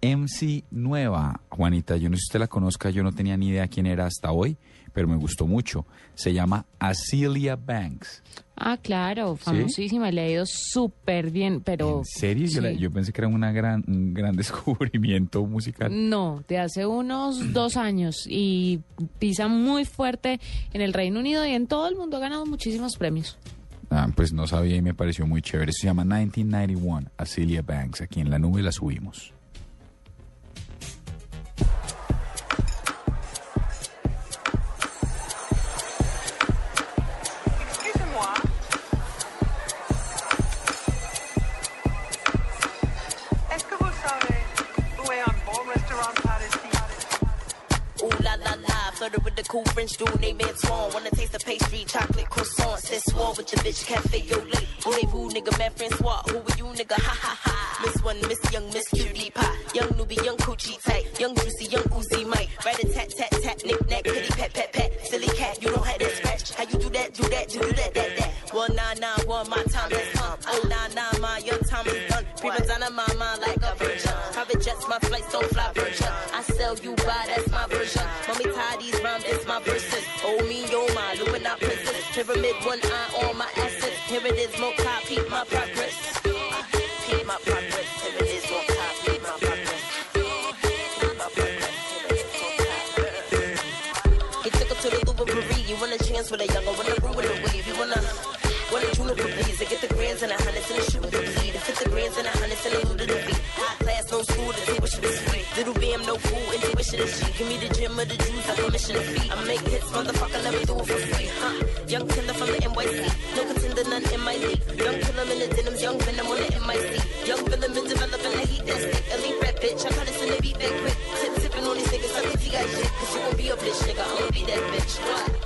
MC nueva, Juanita. Yo no sé si usted la conozca, yo no tenía ni idea quién era hasta hoy, pero me gustó mucho. Se llama Acilia Banks. Ah, claro, famosísima, le ha ido súper bien, pero... ¿En serio? Yo, la- sí. yo pensé que era una gran, un gran descubrimiento musical. No, de hace unos dos años y pisa muy fuerte en el Reino Unido y en todo el mundo ha ganado muchísimos premios. Ah, pues no sabía y me pareció muy chévere. Se llama 1991, Acilia Banks. Aquí en la nube la subimos. French dude named Antoine. Wanna taste the pastry, chocolate croissant. Said swore with your bitch, cafe yo late. Voulez-vous, nigga, man, Francois? Who are you, nigga? Ha ha ha. Miss one, Miss Young, Miss Cutie Pie. Young newbie, young coochie tight. Young juicy, young Uzi Mike. Right a tat tat tat, knick knack, kitty pat pat pat. Silly cat, you don't have that scratch. How you do that, do that, do that, that, that. One nine nine one, my time has come. Oh nine nine, my young time is done. Prima donna, my mind like a virgin. Private jets, my flights don't fly virgin. I sell you by, that's one eye on my assets. Here it is, more copy, my progress. Give me the gym of the juice, I permission to feed. I make hits, motherfucker, let me do it for free. Huh? Young killer from the NYC. No contender, none in my league. Young killer in the denims, young venom on the MIC. Young villain been developing the heat stick. Elite rap bitch, I cut it in the beat that quick. Tip tipping on these niggas, like if you got shit. Cause you gon' be a bitch, nigga, I'ma be that bitch. What?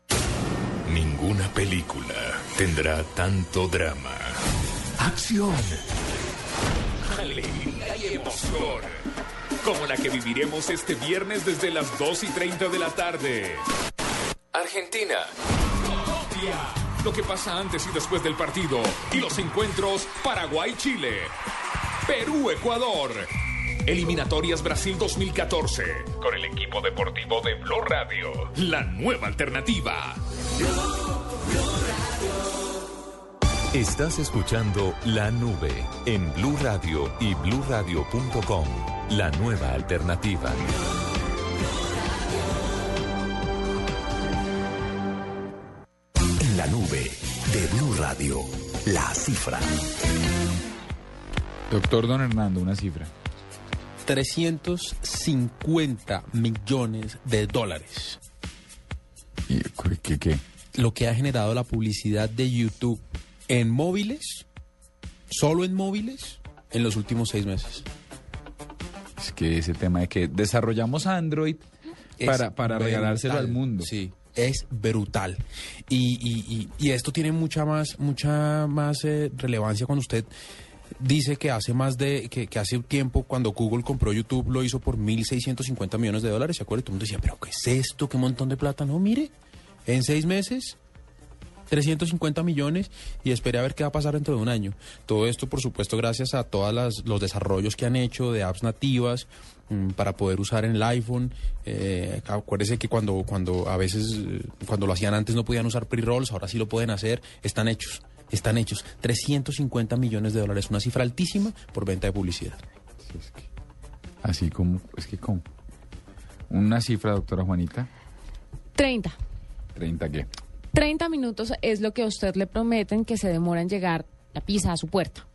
Ninguna película tendrá tanto drama, acción, alegría emoción como la que viviremos este viernes desde las 2 y 30 de la tarde. Argentina. Colombia. Lo que pasa antes y después del partido. Y los encuentros Paraguay-Chile. Perú-Ecuador. Eliminatorias Brasil 2014. Con el equipo deportivo de Blue Radio. La nueva alternativa. Estás escuchando La Nube en Blue Radio y bluradio.com. La nueva alternativa. En la nube de Blue Radio, la cifra. Doctor Don Hernando, una cifra. 350 millones de dólares. ¿Y qué, qué? Lo que ha generado la publicidad de YouTube en móviles, solo en móviles, en los últimos seis meses. Es que ese tema de que desarrollamos Android Es para, para brutal. regalárselo al mundo. Sí, es brutal. Y, y- y- y esto tiene mucha más, mucha más eh, relevancia cuando usted dice que hace más de, que, que hace tiempo cuando Google compró YouTube lo hizo por 1.650 millones de dólares, ¿se acuerda? Todo el mundo decía, pero ¿qué es esto? ¿Qué montón de plata? No, mire, en seis meses 350 millones y esperé a ver qué va a pasar dentro de un año. Todo esto, por supuesto, gracias a todos los desarrollos que han hecho de apps nativas mm, para poder usar en el iPhone. Eh, acuérdese que cuando, cuando a veces, eh, cuando lo hacían antes no podían usar pre-rolls, ahora sí lo pueden hacer. Están hechos, están hechos. 350 millones de dólares, una cifra altísima por venta de publicidad. Así como, es que como. Una cifra, doctora Juanita. 30. ¿30 qué? 30 minutos es lo que a usted le prometen que se demora en llegar la pizza a su puerta.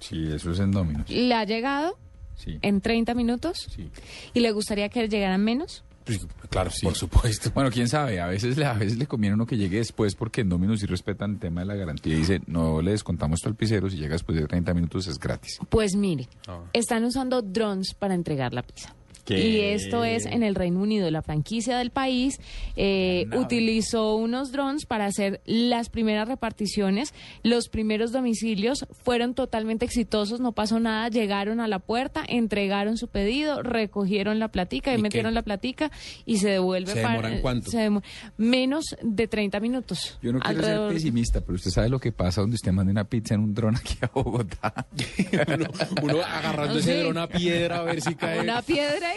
Sí, eso es en Dominos. ¿Le ha llegado Sí. en 30 minutos? Sí. ¿Y le gustaría que llegaran menos? Pues, claro, por supuesto. Bueno, quién sabe, a veces, le- a veces le conviene uno que llegue después porque en Dominos sí respetan el tema de la garantía y dice, no le descontamos esto al pizzero, si llega después de 30 minutos es gratis. Pues mire, Ah. están usando drones para entregar la pizza. ¿Qué? Y esto es en el Reino Unido. La franquicia del país eh, utilizó unos drones para hacer las primeras reparticiones. Los primeros domicilios fueron totalmente exitosos, no pasó nada. Llegaron a la puerta, entregaron su pedido, recogieron la platica y, ¿Y qué? metieron la platica y se devuelve ¿Se para- demoran cuánto? se demo- menos de 30 minutos. Yo no quiero Alrededor- ser pesimista, pero usted sabe lo que pasa donde usted manda una pizza en un dron aquí a Bogotá. uno, uno agarrando ese Sí. dron a piedra a ver si cae. Una piedra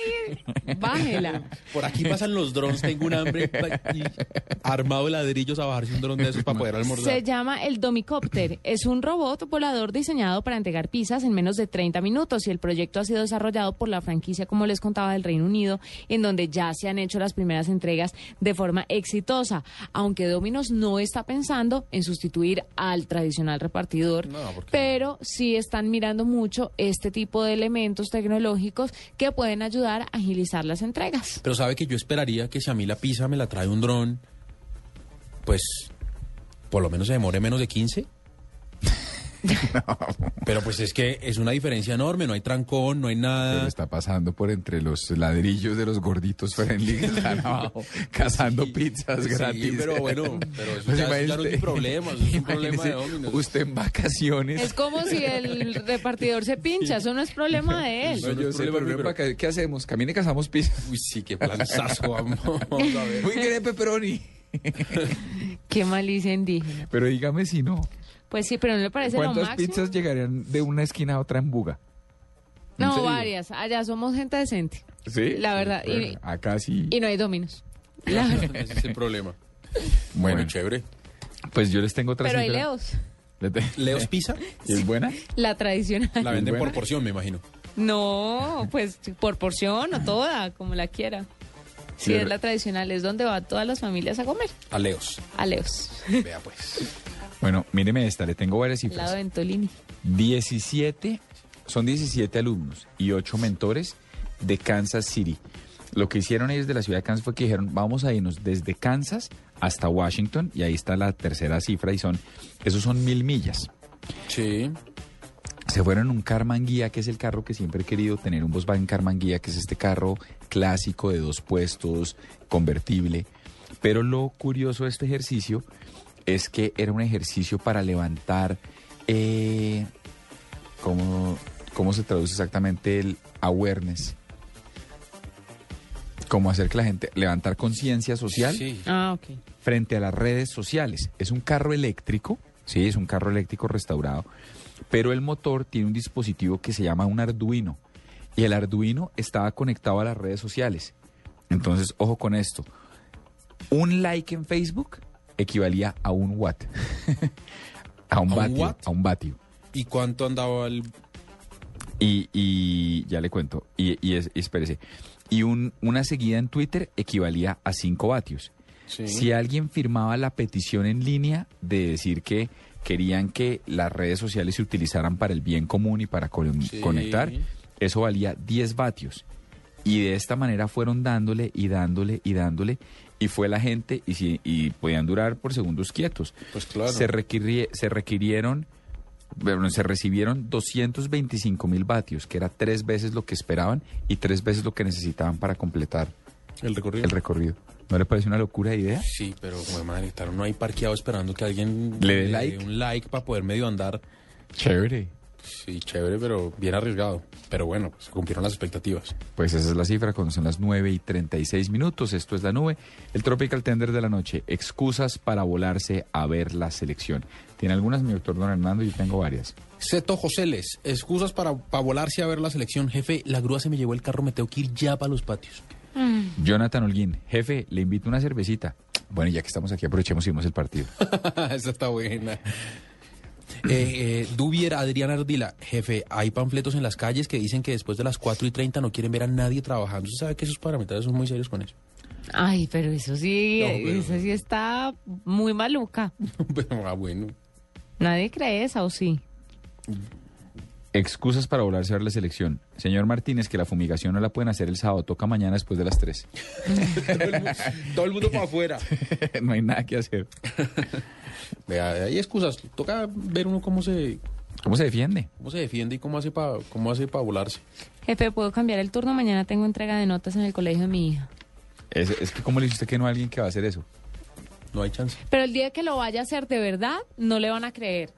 y bájela. Por aquí pasan los drones, tengo un hambre y armado de ladrillos a bajarse un dron de esos para poder almorzar. Se llama el Domicopter. Es un robot volador diseñado para entregar pizzas en menos de 30 minutos y el proyecto ha sido desarrollado por la franquicia, como les contaba, del Reino Unido, en donde ya se han hecho las primeras entregas de forma exitosa. Aunque Domino's no está pensando en sustituir al tradicional repartidor, pero sí están mirando mucho este tipo de elementos tecnológicos que pueden ayudar a agilizar las entregas. Pero sabe que yo esperaría que si a mí la pizza me la trae un dron, pues por lo menos se demore menos de 15. Pero pues es que es una diferencia enorme, no hay trancón, no hay Pero nada. está pasando por entre los ladrillos de los gorditos friendly que están abajo, cazando pizzas Sí, gratis. pero bueno, pero eso Pues ya- eso ya no es un problema, eso es un problema de Domino's. Usted en vacaciones. Es como si el repartidor se pincha, eso no es problema de él. No, yo sé, pero ¿qué hacemos? Camine y cazamos pizza. Uy, sí, qué planzazo, vamos, a ver. Uy, ¿quiere pepperoni? Qué malicia indígena. Pero dígame si no. Pues sí, pero no le parece lo ¿Cuántas pizzas llegarían de una esquina a otra en Buga? ¿En No, serio? varias. Allá somos gente decente. Sí. La verdad. Y- acá sí. Y no hay dominos. La verdad. Ese es el problema. Bueno, Bueno, chévere. Pues yo les tengo otra Pero hay leos. ¿Leos Pizza? ¿Y es buena? La tradicional. La venden por porción, me imagino. No, pues por porción o toda, como la quiera. Si Sí, es la tradicional, es donde van todas las familias a comer. A Leos. A leos. Vea pues. Bueno, míreme esta, le tengo varias lado cifras. de Ventolini. 17, son 17 alumnos y 8 mentores de Kansas City. Lo que hicieron ellos de la ciudad de Kansas fue que dijeron, vamos a irnos desde Kansas hasta Washington, y ahí está la tercera cifra, y son, esos son mil millas. Sí. Se fueron en un Karmann Guía, que es el carro que siempre he querido tener, un Volkswagen Karmann Guía, que es este carro clásico de dos puestos, convertible. Pero lo curioso de este ejercicio es que era un ejercicio para levantar, eh, ¿cómo, ¿cómo se traduce exactamente el awareness? Como hacer que la gente, levantar conciencia social Ah, frente a las redes sociales. Es un carro eléctrico, sí, es un carro eléctrico restaurado, pero el motor tiene un dispositivo que se llama un Arduino y el Arduino estaba conectado a las redes sociales. Entonces, ojo con esto. Un like en Facebook equivalía a un watt. a un ¿A un vatio. watt? A un vatio. ¿Y cuánto andaba el...? Y, y ya le cuento. Y, y es- espérese. Y un- una seguida en Twitter equivalía a 5 vatios. Sí. Si alguien firmaba la petición en línea de decir que querían que las redes sociales se utilizaran para el bien común y para con- Sí. conectar, eso valía 10 vatios. Y de esta manera fueron dándole y dándole y dándole. Y fue la gente y, si, y podían durar por segundos quietos. Pues claro. Se, requirie- se requirieron, bueno, se recibieron 225 mil vatios, que era tres veces lo que esperaban y tres veces lo que necesitaban para completar El recorrido. el recorrido. ¿No le parece una locura de idea? Sí, pero joder, madre, estar uno ahí parqueado esperando que alguien ¿Le dé like? un like para poder medio andar. Chévere. Sí, chévere, pero bien arriesgado. Pero bueno, pues, se cumplieron las expectativas. Pues esa es la cifra cuando son las 9 y 36 minutos. Esto es la nube. El Tropical Tender de la noche. Excusas para volarse a ver la selección. ¿Tiene algunas, mi doctor Don Hernando? Yo tengo varias. Seto Joseles, excusas para, para volarse a ver la selección. Jefe, la grúa se me llevó el carro, me tengo que ir ya para los patios. Jonathan Holguín. Jefe, le invito una cervecita. Bueno, ya que estamos aquí, aprovechemos y vemos el partido. Esa está buena. Eh, eh, Dubier Adrián Ardila, jefe, hay panfletos en las calles que dicen que después de las 4 y 30 no quieren ver a nadie trabajando. ¿Usted sabe que esos parlamentarios son muy serios con eso? Ay, pero eso sí, No, pero- eso sí está muy maluca. Pero, ah, bueno. Nadie cree esa, ¿o sí? Excusas para volarse a ver la selección. Señor Martínez, que la fumigación no la pueden hacer el sábado. Toca mañana después de las 3. Todo el mundo para afuera. no hay nada que hacer. Vea, hay excusas. Toca ver uno cómo se, ¿Cómo se defiende? cómo se defiende y cómo hace para cómo hace para volarse. Jefe, ¿puedo cambiar el turno? Mañana tengo entrega de notas en el colegio de mi hija. Es, es que, ¿cómo le dice usted que no a alguien que va a hacer eso? No hay chance. Pero el día que lo vaya a hacer de verdad, no le van a creer.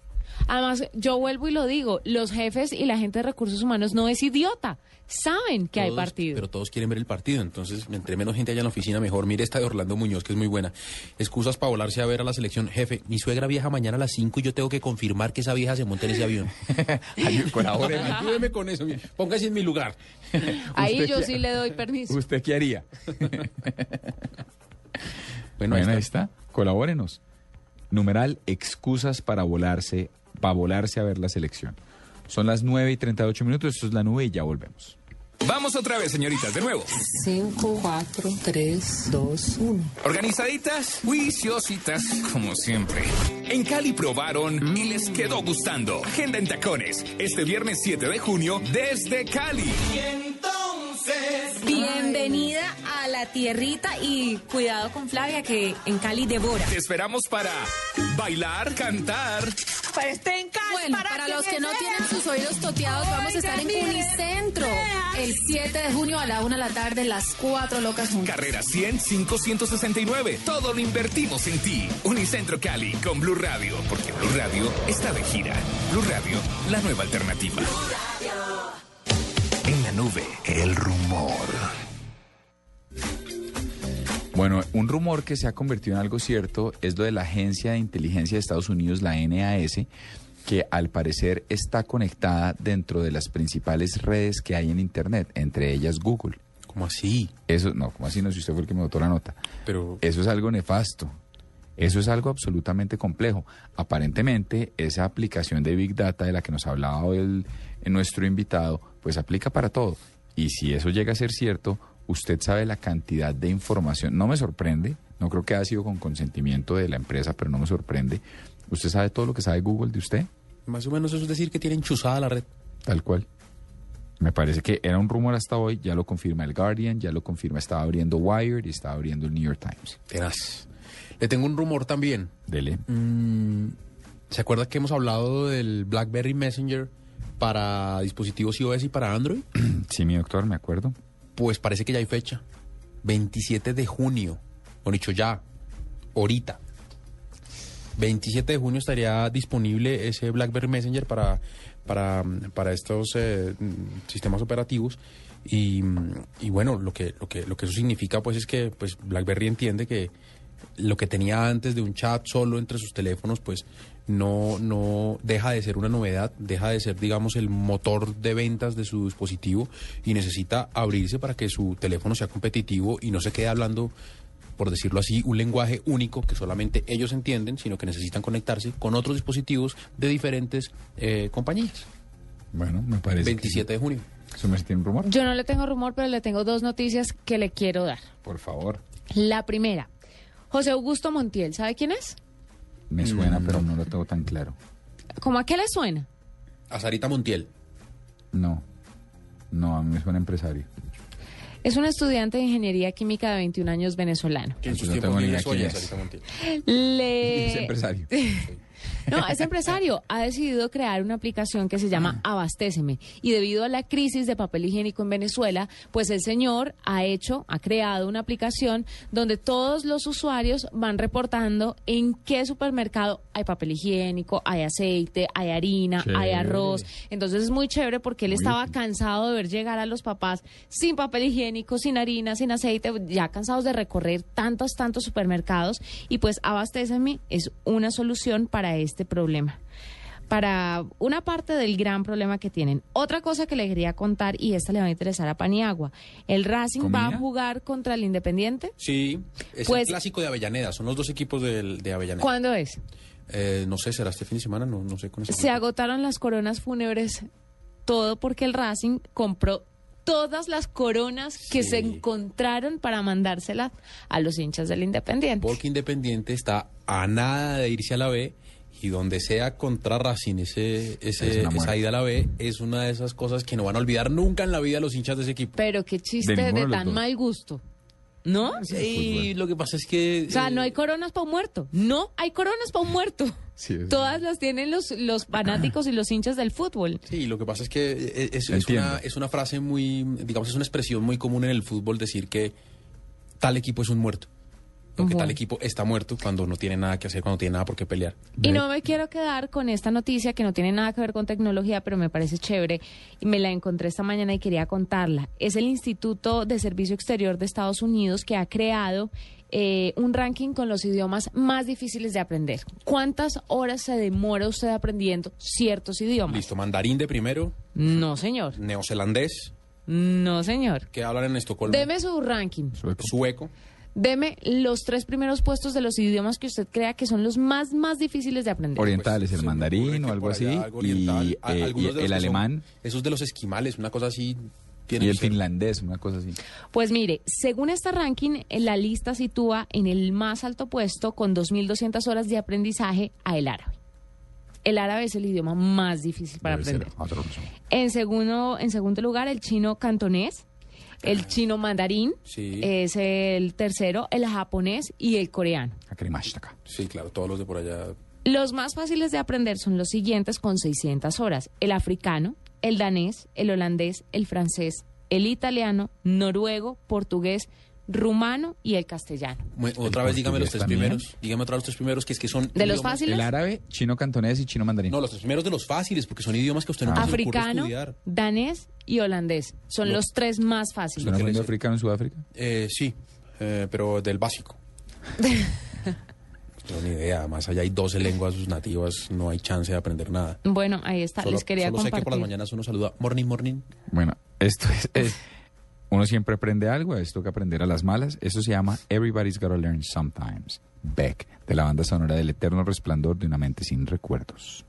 Además, yo vuelvo y lo digo, los jefes y la gente de recursos humanos no es idiota. Saben que hay partido. Pero todos quieren ver el partido, entonces entre menos gente haya en la oficina mejor. Mire esta de Orlando Muñoz, que es muy buena. Excusas para volarse a ver a la selección. Jefe, mi suegra viaja mañana a las 5 y yo tengo que confirmar que esa vieja se monte en ese avión. Ay, colabóreme. Ayúdeme con eso. Póngase en mi lugar. Ahí ¿Usted yo qué- sí le doy permiso. ¿Usted qué haría? Bueno, Bueno, ahí ahí está. está. Colabórenos. Numeral excusas para volarse, para volarse a ver la selección. Son las 9 y 38 minutos. Esto es la nube y ya volvemos. Vamos otra vez, señoritas, de nuevo. 5, 4, 3, 2, 1. Organizaditas, juiciositas, como siempre. En Cali probaron y les quedó gustando. Agenda en tacones, este viernes 7 de junio desde Cali. Bienvenida a la tierrita y cuidado con Flavia que en Cali devora. Te esperamos para bailar, cantar. Para este en Cali, Bueno, para, los que no tienen sus oídos toteados, vamos a estar en Unicentro el 7 de junio a la 1 de la tarde, las cuatro locas juntas. Carrera 100 169. Todo lo invertimos en ti. Unicentro Cali con Blue Radio, porque Blue Radio está de gira. Blue Radio, la nueva alternativa. En la nube, el rumor. Bueno, un rumor que se ha convertido en algo cierto es lo de la Agencia de Inteligencia de Estados Unidos, la NAS, que al parecer está conectada dentro de las principales redes que hay en Internet, entre ellas Google. ¿Cómo así? Eso, no, como así no, si usted fue el que me botó la nota. Pero Eso es algo nefasto. Eso es algo absolutamente complejo. Aparentemente, esa aplicación de Big Data de la que nos hablaba hoy el- nuestro invitado, pues aplica para todo. Y si eso llega a ser cierto, usted sabe la cantidad de información. No me sorprende, no creo que haya sido con consentimiento de la empresa, pero no me sorprende. ¿Usted sabe todo lo que sabe Google de usted? más o menos eso es decir que tienen chuzada la red. Tal cual. Me parece que era un rumor hasta hoy, ya lo confirma el Guardian, ya lo confirma, estaba abriendo Wired y estaba abriendo el New York Times. Tenaz. Le tengo un rumor también. Dele. Mm, ¿Se acuerda que hemos hablado del BlackBerry Messenger para dispositivos iOS y para Android? Sí, mi doctor, me acuerdo. Pues parece que ya hay fecha. 27 de junio. O dicho ya. ahorita. 27 de junio estaría disponible ese BlackBerry Messenger para, para, para estos eh, sistemas operativos. Y, y bueno, lo que, lo, que, lo que eso significa pues es que pues, BlackBerry entiende que lo que tenía antes de un chat solo entre sus teléfonos, pues no, no deja de ser una novedad, deja de ser, digamos, el motor de ventas de su dispositivo y necesita abrirse para que su teléfono sea competitivo y no se quede hablando, por decirlo así, un lenguaje único que solamente ellos entienden, sino que necesitan conectarse con otros dispositivos de diferentes eh, compañías. Bueno, me parece. 27 de junio. ¿Eso me tiene un rumor? Yo no le tengo rumor, pero le tengo dos noticias que le quiero dar. Por favor. La primera, José Augusto Montiel, ¿sabe quién es? Me suena, Mm. pero no lo tengo tan claro. ¿Cómo a qué le suena? A Sarita Montiel. No. No, a mí me suena empresario. Es un estudiante de ingeniería química de 21 años venezolano. Que en sus no tiempos tengo ni libres idea quién es. Sarita Montiel. Le... Es empresario. No, es empresario. Ha decidido crear una aplicación que se llama Abastéceme. Y debido a la crisis de papel higiénico en Venezuela, pues el señor ha hecho, ha creado una aplicación donde todos los usuarios van reportando en qué supermercado hay papel higiénico, hay aceite, hay harina, hay arroz. Entonces es muy chévere porque él Muy estaba útil. cansado de ver llegar a los papás sin papel higiénico, sin harina, sin aceite, ya cansados de recorrer tantos, tantos supermercados. Y pues Abastéceme es una solución para este problema. Para una parte del gran problema que tienen. Otra cosa que le quería contar, y esta le va a interesar a Paniagua. El Racing va a jugar contra el Independiente. Sí, es Pues- el clásico de Avellaneda. Son los dos equipos del- de Avellaneda. ¿Cuándo es? Eh, no sé, será este fin de semana, no, no sé con Se agotaron las coronas fúnebres, todo porque el Racing compró todas las coronas que Sí. se encontraron para mandárselas a los hinchas del Independiente. Porque Independiente está a nada de irse a la B y donde sea contra Racing ese, ese- Es una esa ida a la B es una de esas cosas que no van a olvidar nunca en la vida los hinchas de ese equipo. Pero qué chiste De tan dos. mal gusto. ¿No? Y lo que pasa es que... O sea, eh, no hay coronas para un muerto. No hay coronas para un muerto. Todas las tienen los, los fanáticos y los hinchas del fútbol. Sí, lo que pasa es que eh, es, una, es una frase muy, digamos, es una expresión muy común en el fútbol decir que tal equipo es un muerto. O que Bueno. tal equipo está muerto cuando no tiene nada que hacer, cuando no tiene nada por qué pelear. Y no me quiero quedar con esta noticia que no tiene nada que ver con tecnología, pero me parece chévere y me la encontré esta mañana y quería contarla. Es el Instituto de Servicio Exterior de Estados Unidos que ha creado eh, un ranking con los idiomas más difíciles de aprender. ¿Cuántas horas se demora usted aprendiendo ciertos idiomas? Listo, mandarín de primero, No, señor. neozelandés, No, señor. que hablan en Estocolmo, Deme su ranking. sueco, Deme los tres primeros puestos de los idiomas que usted crea que son los más, más difíciles de aprender. Orientales, el mandarín o algo así. algo Y, oriental, a- eh, y de los el que son- alemán esos de los esquimales, una cosa así. y el finlandés, una cosa así. Pues mire, según este ranking, en la lista sitúa en el más alto puesto con 2.200 horas de aprendizaje a el árabe. El árabe es el idioma más difícil para Debe aprender. En segundo, en segundo lugar, el chino cantonés, el chino mandarín Sí. es el tercero, el japonés y el coreano. Akrimashitaka. Sí, claro, todos los de por allá. Los más fáciles de aprender son los siguientes con 600 horas. El africano, el danés, el holandés, el francés, el italiano, noruego, portugués, rumano y el castellano. Otra vez dígame los tres también. primeros. Dígame otra vez los tres primeros, que es que son... ¿De los fáciles? El árabe, chino cantonés y chino mandarín. No, los tres primeros de los fáciles, porque son idiomas que usted no le ocurre africano, estudiar. danés y holandés. Son Lo- los tres más fáciles. ¿Suena que aprendido le- africano en Sudáfrica? Eh, sí, eh, pero del básico. No, ni idea. Además, allá hay 12 lenguas nativas, no hay chance de aprender nada. Bueno, ahí está, Solo, les quería solo sé que compartir. por las mañanas uno saluda morning, morning. Bueno, esto es, es- Uno siempre aprende algo, esto que aprender a las malas. Eso se llama Everybody's Gotta Learn Sometimes. Beck, de la banda sonora del eterno resplandor de una mente sin recuerdos.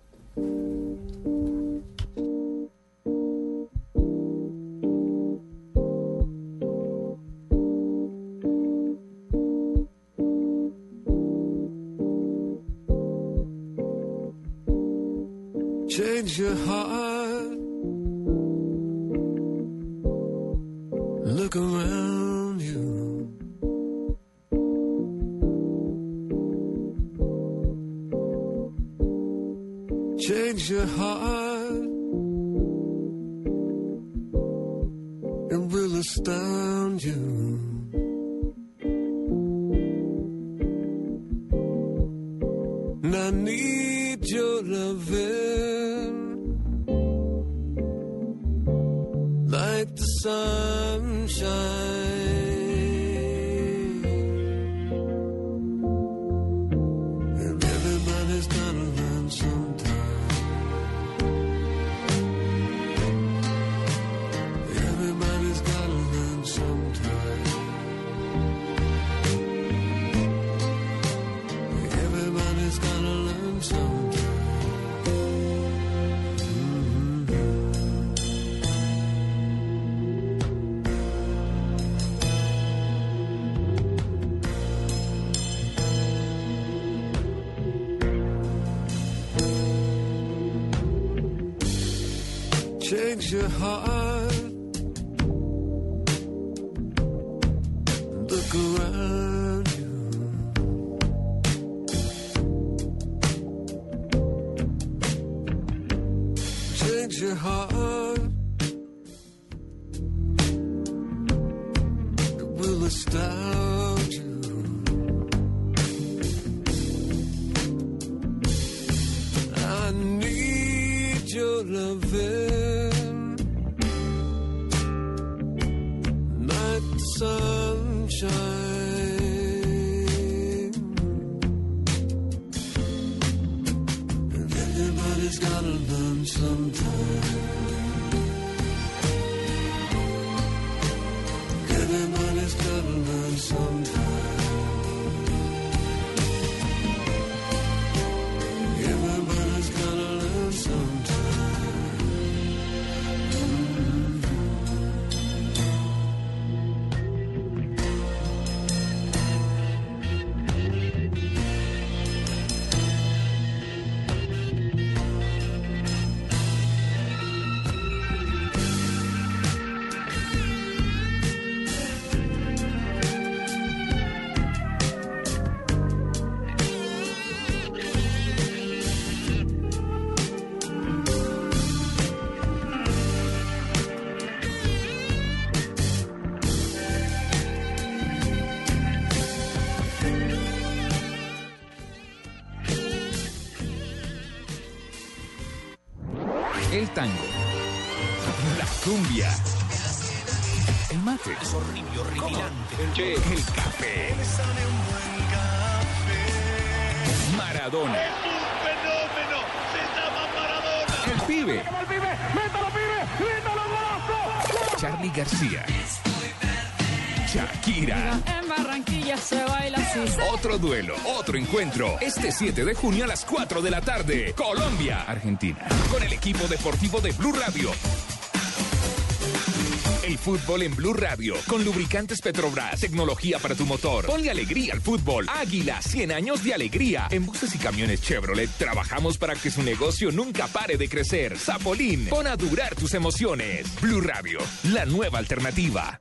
El tango. La cumbia. El mate. El café. Maradona. fenómeno! ¡Se llama Maradona! El pibe. ¡Vamos, pibe! ¡Métalo, pibe! ¡Métalo, golazo! Charlie García. Shakira. En Barranquilla se baila así. Otro duelo, otro encuentro. Este 7 de junio a las 4 de la tarde. Colombia, Argentina. Con el equipo deportivo de Blue Radio. El fútbol en Blue Radio. Con lubricantes Petrobras. Tecnología para tu motor. Ponle alegría al fútbol. Águila, 100 años de alegría. En buses y camiones Chevrolet trabajamos para que su negocio nunca pare de crecer. Zapolín, pon a durar tus emociones. Blue Radio, la nueva alternativa.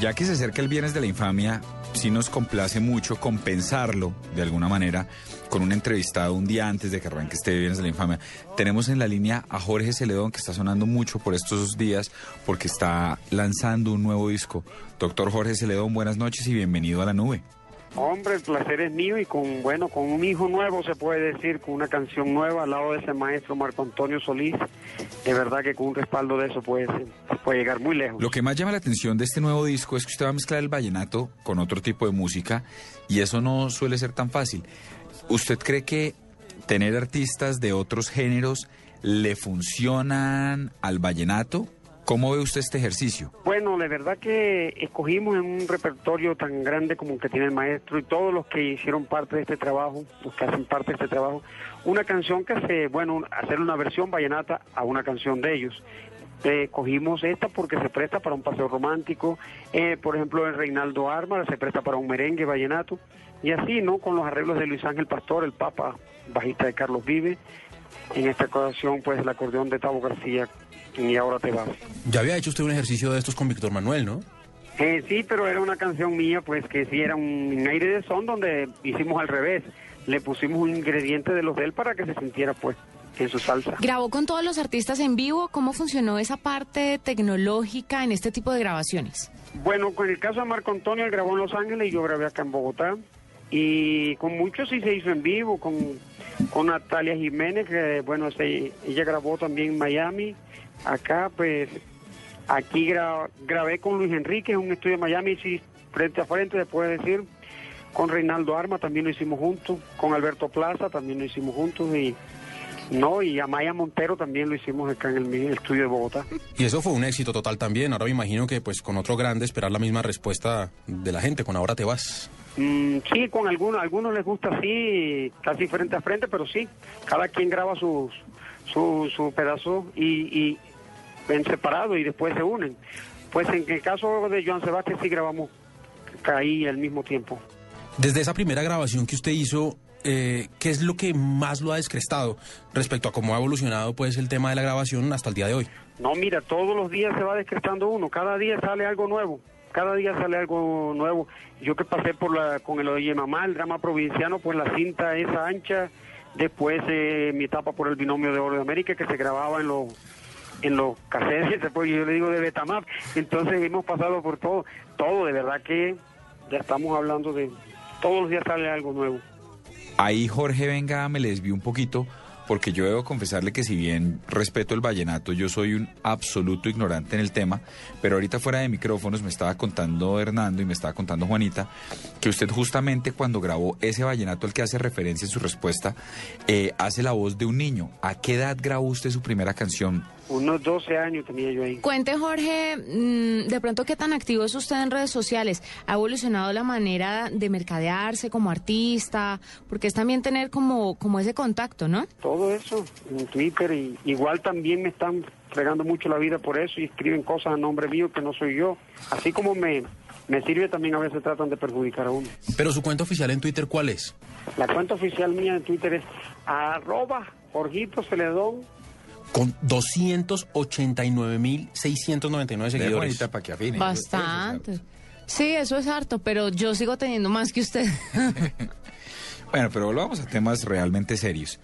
Ya que se acerca el Viernes de la Infamia, sí nos complace mucho compensarlo de alguna manera con un entrevistado un día antes de que arranque este Viernes de la Infamia. Tenemos en la línea a Jorge Celedón, que está sonando mucho por estos días porque está lanzando un nuevo disco. Doctor Jorge Celedón, buenas noches y bienvenido a la nube. Hombre, el placer es mío y con bueno, con un hijo nuevo se puede decir, con una canción nueva al lado de ese maestro Marco Antonio Solís, de verdad que con un respaldo de eso puede, puede llegar muy lejos. Lo que más llama la atención de este nuevo disco es que usted va a mezclar el vallenato con otro tipo de música y eso no suele ser tan fácil. ¿Usted cree que tener artistas de otros géneros le funcionan al vallenato? ¿Cómo ve usted este ejercicio? Bueno, de verdad que escogimos en un repertorio tan grande como el que tiene el maestro y todos los que hicieron parte de este trabajo, los que hacen parte de este trabajo, una canción que hace, bueno, hacer una versión vallenata a una canción de ellos. eh, cogimos esta porque se presta para un paseo romántico. Eh, por ejemplo, el Reinaldo Arma se presta para un merengue vallenato. Y así, ¿no? Con los arreglos de Luis Ángel Pastor, el Papa, bajista de Carlos Vive. En esta ocasión, pues, el acordeón de Tavo García, y ahora te vas. Ya había hecho usted un ejercicio de estos con Víctor Manuel, ¿no? Eh, sí, pero era una canción mía, pues que sí era un aire de son donde hicimos al revés. Le pusimos un ingrediente de los de él para que se sintiera, pues, en su salsa. ¿Grabó con todos los artistas en vivo? ¿Cómo funcionó esa parte tecnológica en este tipo de grabaciones? Bueno, con el caso de Marco Antonio, él grabó en Los Ángeles y yo grabé acá en Bogotá. Y con muchos sí se hizo en vivo, con, con Natalia Jiménez, que bueno, se- ella grabó también en Miami. Acá, pues, aquí gra- grabé con Luis Enrique en un estudio en Miami, sí, frente a frente, después de decir. Con Reinaldo Arma también lo hicimos juntos, con Alberto Plaza también lo hicimos juntos y no, y Amaya Montero también lo hicimos acá en el, mi- estudio de Bogotá. Y eso fue un éxito total también. Ahora me imagino que pues con otro grande esperar la misma respuesta de la gente. Con ahora te vas. Mm, sí, con algunos, algunos les gusta así, casi frente a frente, pero sí, cada quien graba sus, su, su pedazo y, y en separado y después se unen. Pues en el caso de Joan Sebastián sí grabamos ahí al mismo tiempo. Desde esa primera grabación que usted hizo, eh, ¿qué es lo que más lo ha descrestado respecto a cómo ha evolucionado pues el tema de la grabación hasta el día de hoy? No, mira, todos los días se va descretando uno, cada día sale algo nuevo, cada día sale algo nuevo. Yo que pasé por la, con el Oye Mamá, el drama provinciano, pues la cinta esa ancha, después eh, mi etapa por el binomio de Oro de América que se grababa en los en los cassettes, después yo le digo de Betamap, entonces hemos pasado por todo, todo, de verdad que ya estamos hablando de, todos los días sale algo nuevo. Ahí Jorge Venga me le desvió un poquito porque yo debo confesarle que si bien respeto el vallenato, yo soy un absoluto ignorante en el tema, pero ahorita fuera de micrófonos me estaba contando Hernando y me estaba contando Juanita que usted justamente cuando grabó ese vallenato al que hace referencia en su respuesta, eh, hace la voz de un niño. ¿A qué edad grabó usted su primera canción? Unos 12 años tenía yo ahí. Cuente, Jorge, mm, de pronto, ¿qué tan activo es usted en redes sociales? ¿Ha evolucionado la manera de mercadearse como artista? Porque es también tener como, como ese contacto, ¿no? todo eso en Twitter y igual también me están fregando mucho la vida por eso y escriben cosas a nombre mío que no soy yo. Así como me, me sirve también a veces tratan de perjudicar a uno. Pero su cuenta oficial en Twitter, ¿cuál es? La cuenta oficial mía en Twitter es arroba Jorgito Celedón. Con 289.699 seguidores. Para que afine. Bastante. Sí, eso es harto, pero yo sigo teniendo más que usted. Bueno, pero volvamos a temas realmente serios.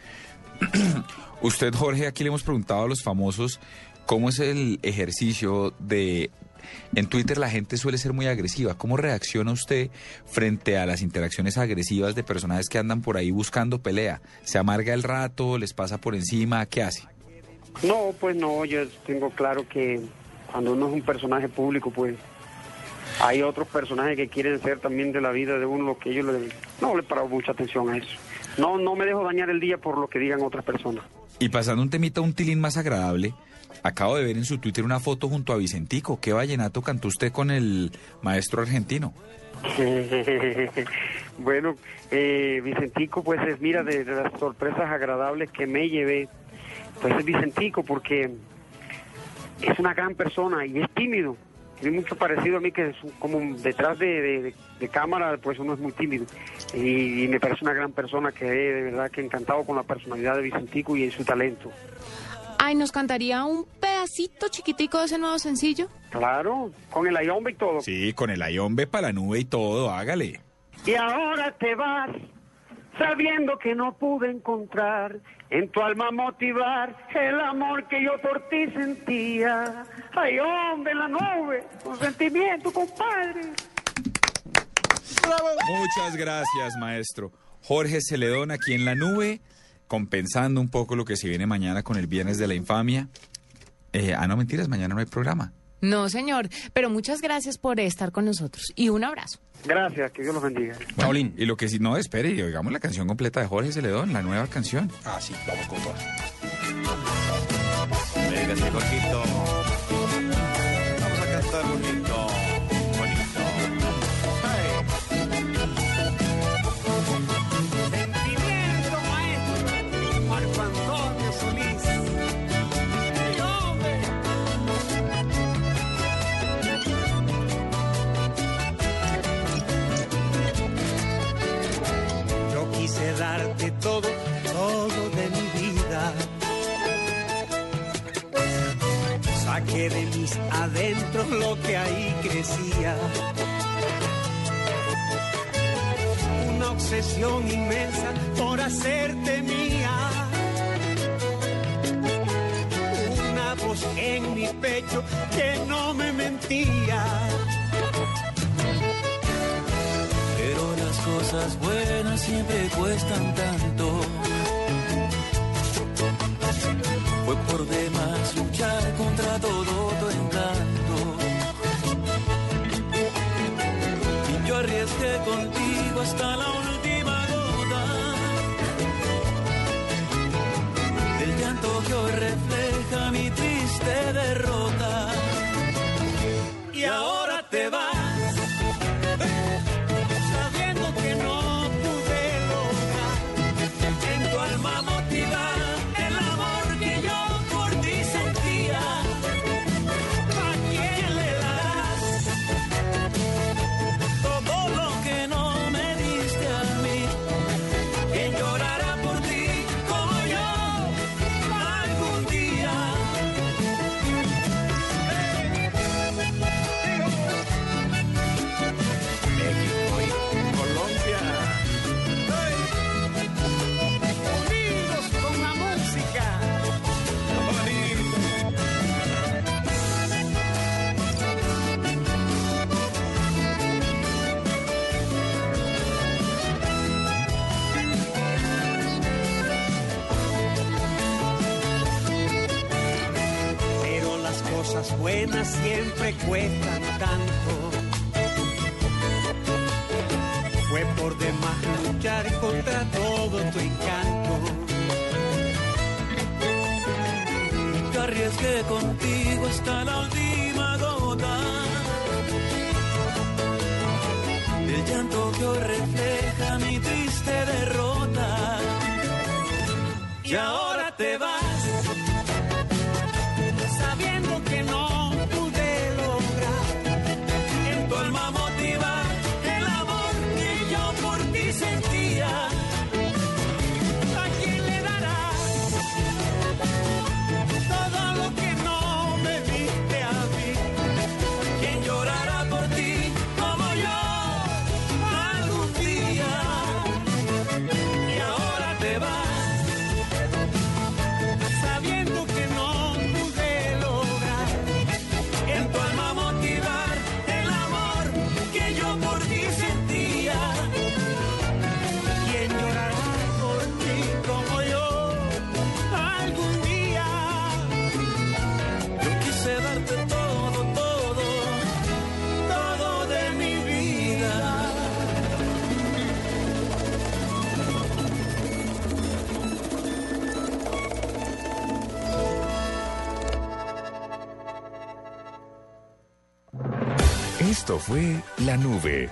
Usted, Jorge, aquí le hemos preguntado a los famosos cómo es el ejercicio de... En Twitter la gente suele ser muy agresiva. ¿Cómo reacciona usted frente a las interacciones agresivas de personajes que andan por ahí buscando pelea? ¿Se amarga el rato? ¿Les pasa por encima? ¿Qué hace? No, pues no, yo tengo claro que cuando uno es un personaje público, pues hay otros personajes que quieren ser también de la vida de uno lo que ellos le... No le paro mucha atención a eso. No, no me dejo dañar el día por lo que digan otras personas. Y pasando un temita, un tilín más agradable, acabo de ver en su Twitter una foto junto a Vicentico. ¿Qué vallenato cantó usted con el maestro argentino? bueno, eh, Vicentico, pues es, mira, de, de las sorpresas agradables que me llevé, pues es Vicentico porque es una gran persona y es tímido. Tiene mucho parecido a mí que es como detrás de, de- de- de cámara, pues uno es muy tímido. Y, y me parece una gran persona que de verdad que encantado con la personalidad de Vicentico y su talento. Ay, ¿nos cantaría un pedacito chiquitico de ese nuevo sencillo? Claro, con el ayombe y todo. Sí, con el ayombe para la nube y todo, hágale. Y ahora te vas sabiendo que no pude encontrar en tu alma motivar el amor que yo por ti sentía. Ay, hombre, en la nube, con sentimiento, compadre. Muchas gracias, maestro. Jorge Celedón aquí en la nube, compensando un poco lo que se viene mañana con el Viernes de la Infamia. Eh, ah, no, mentiras, mañana no hay programa. No, señor, pero muchas gracias por estar con nosotros y un abrazo. Gracias, que Dios los bendiga. Paulín. Y lo que sí, no, espere, y oigamos la canción completa de Jorge Celedón, la nueva canción. Ah, sí, vamos con todas. Venga, Jorgito. Vamos a cantar bonito. de todo, todo de mi vida. Saqué de mis adentros lo que ahí crecía. Una obsesión inmensa por hacerte mía. Una voz en mi pecho que no me mentía cosas buenas siempre cuestan tanto. Fue por demás luchar contra todo tu encanto. Y yo arriesgué contigo hasta la última siempre cuestan tanto. Fue por demás luchar contra todo tu encanto. Yo arriesgué contigo hasta la última gota. El llanto que Esto fue La Nube.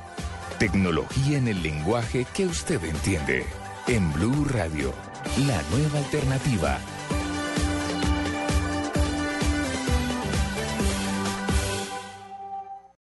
Tecnología en el lenguaje que usted entiende. En Blue Radio, la nueva alternativa.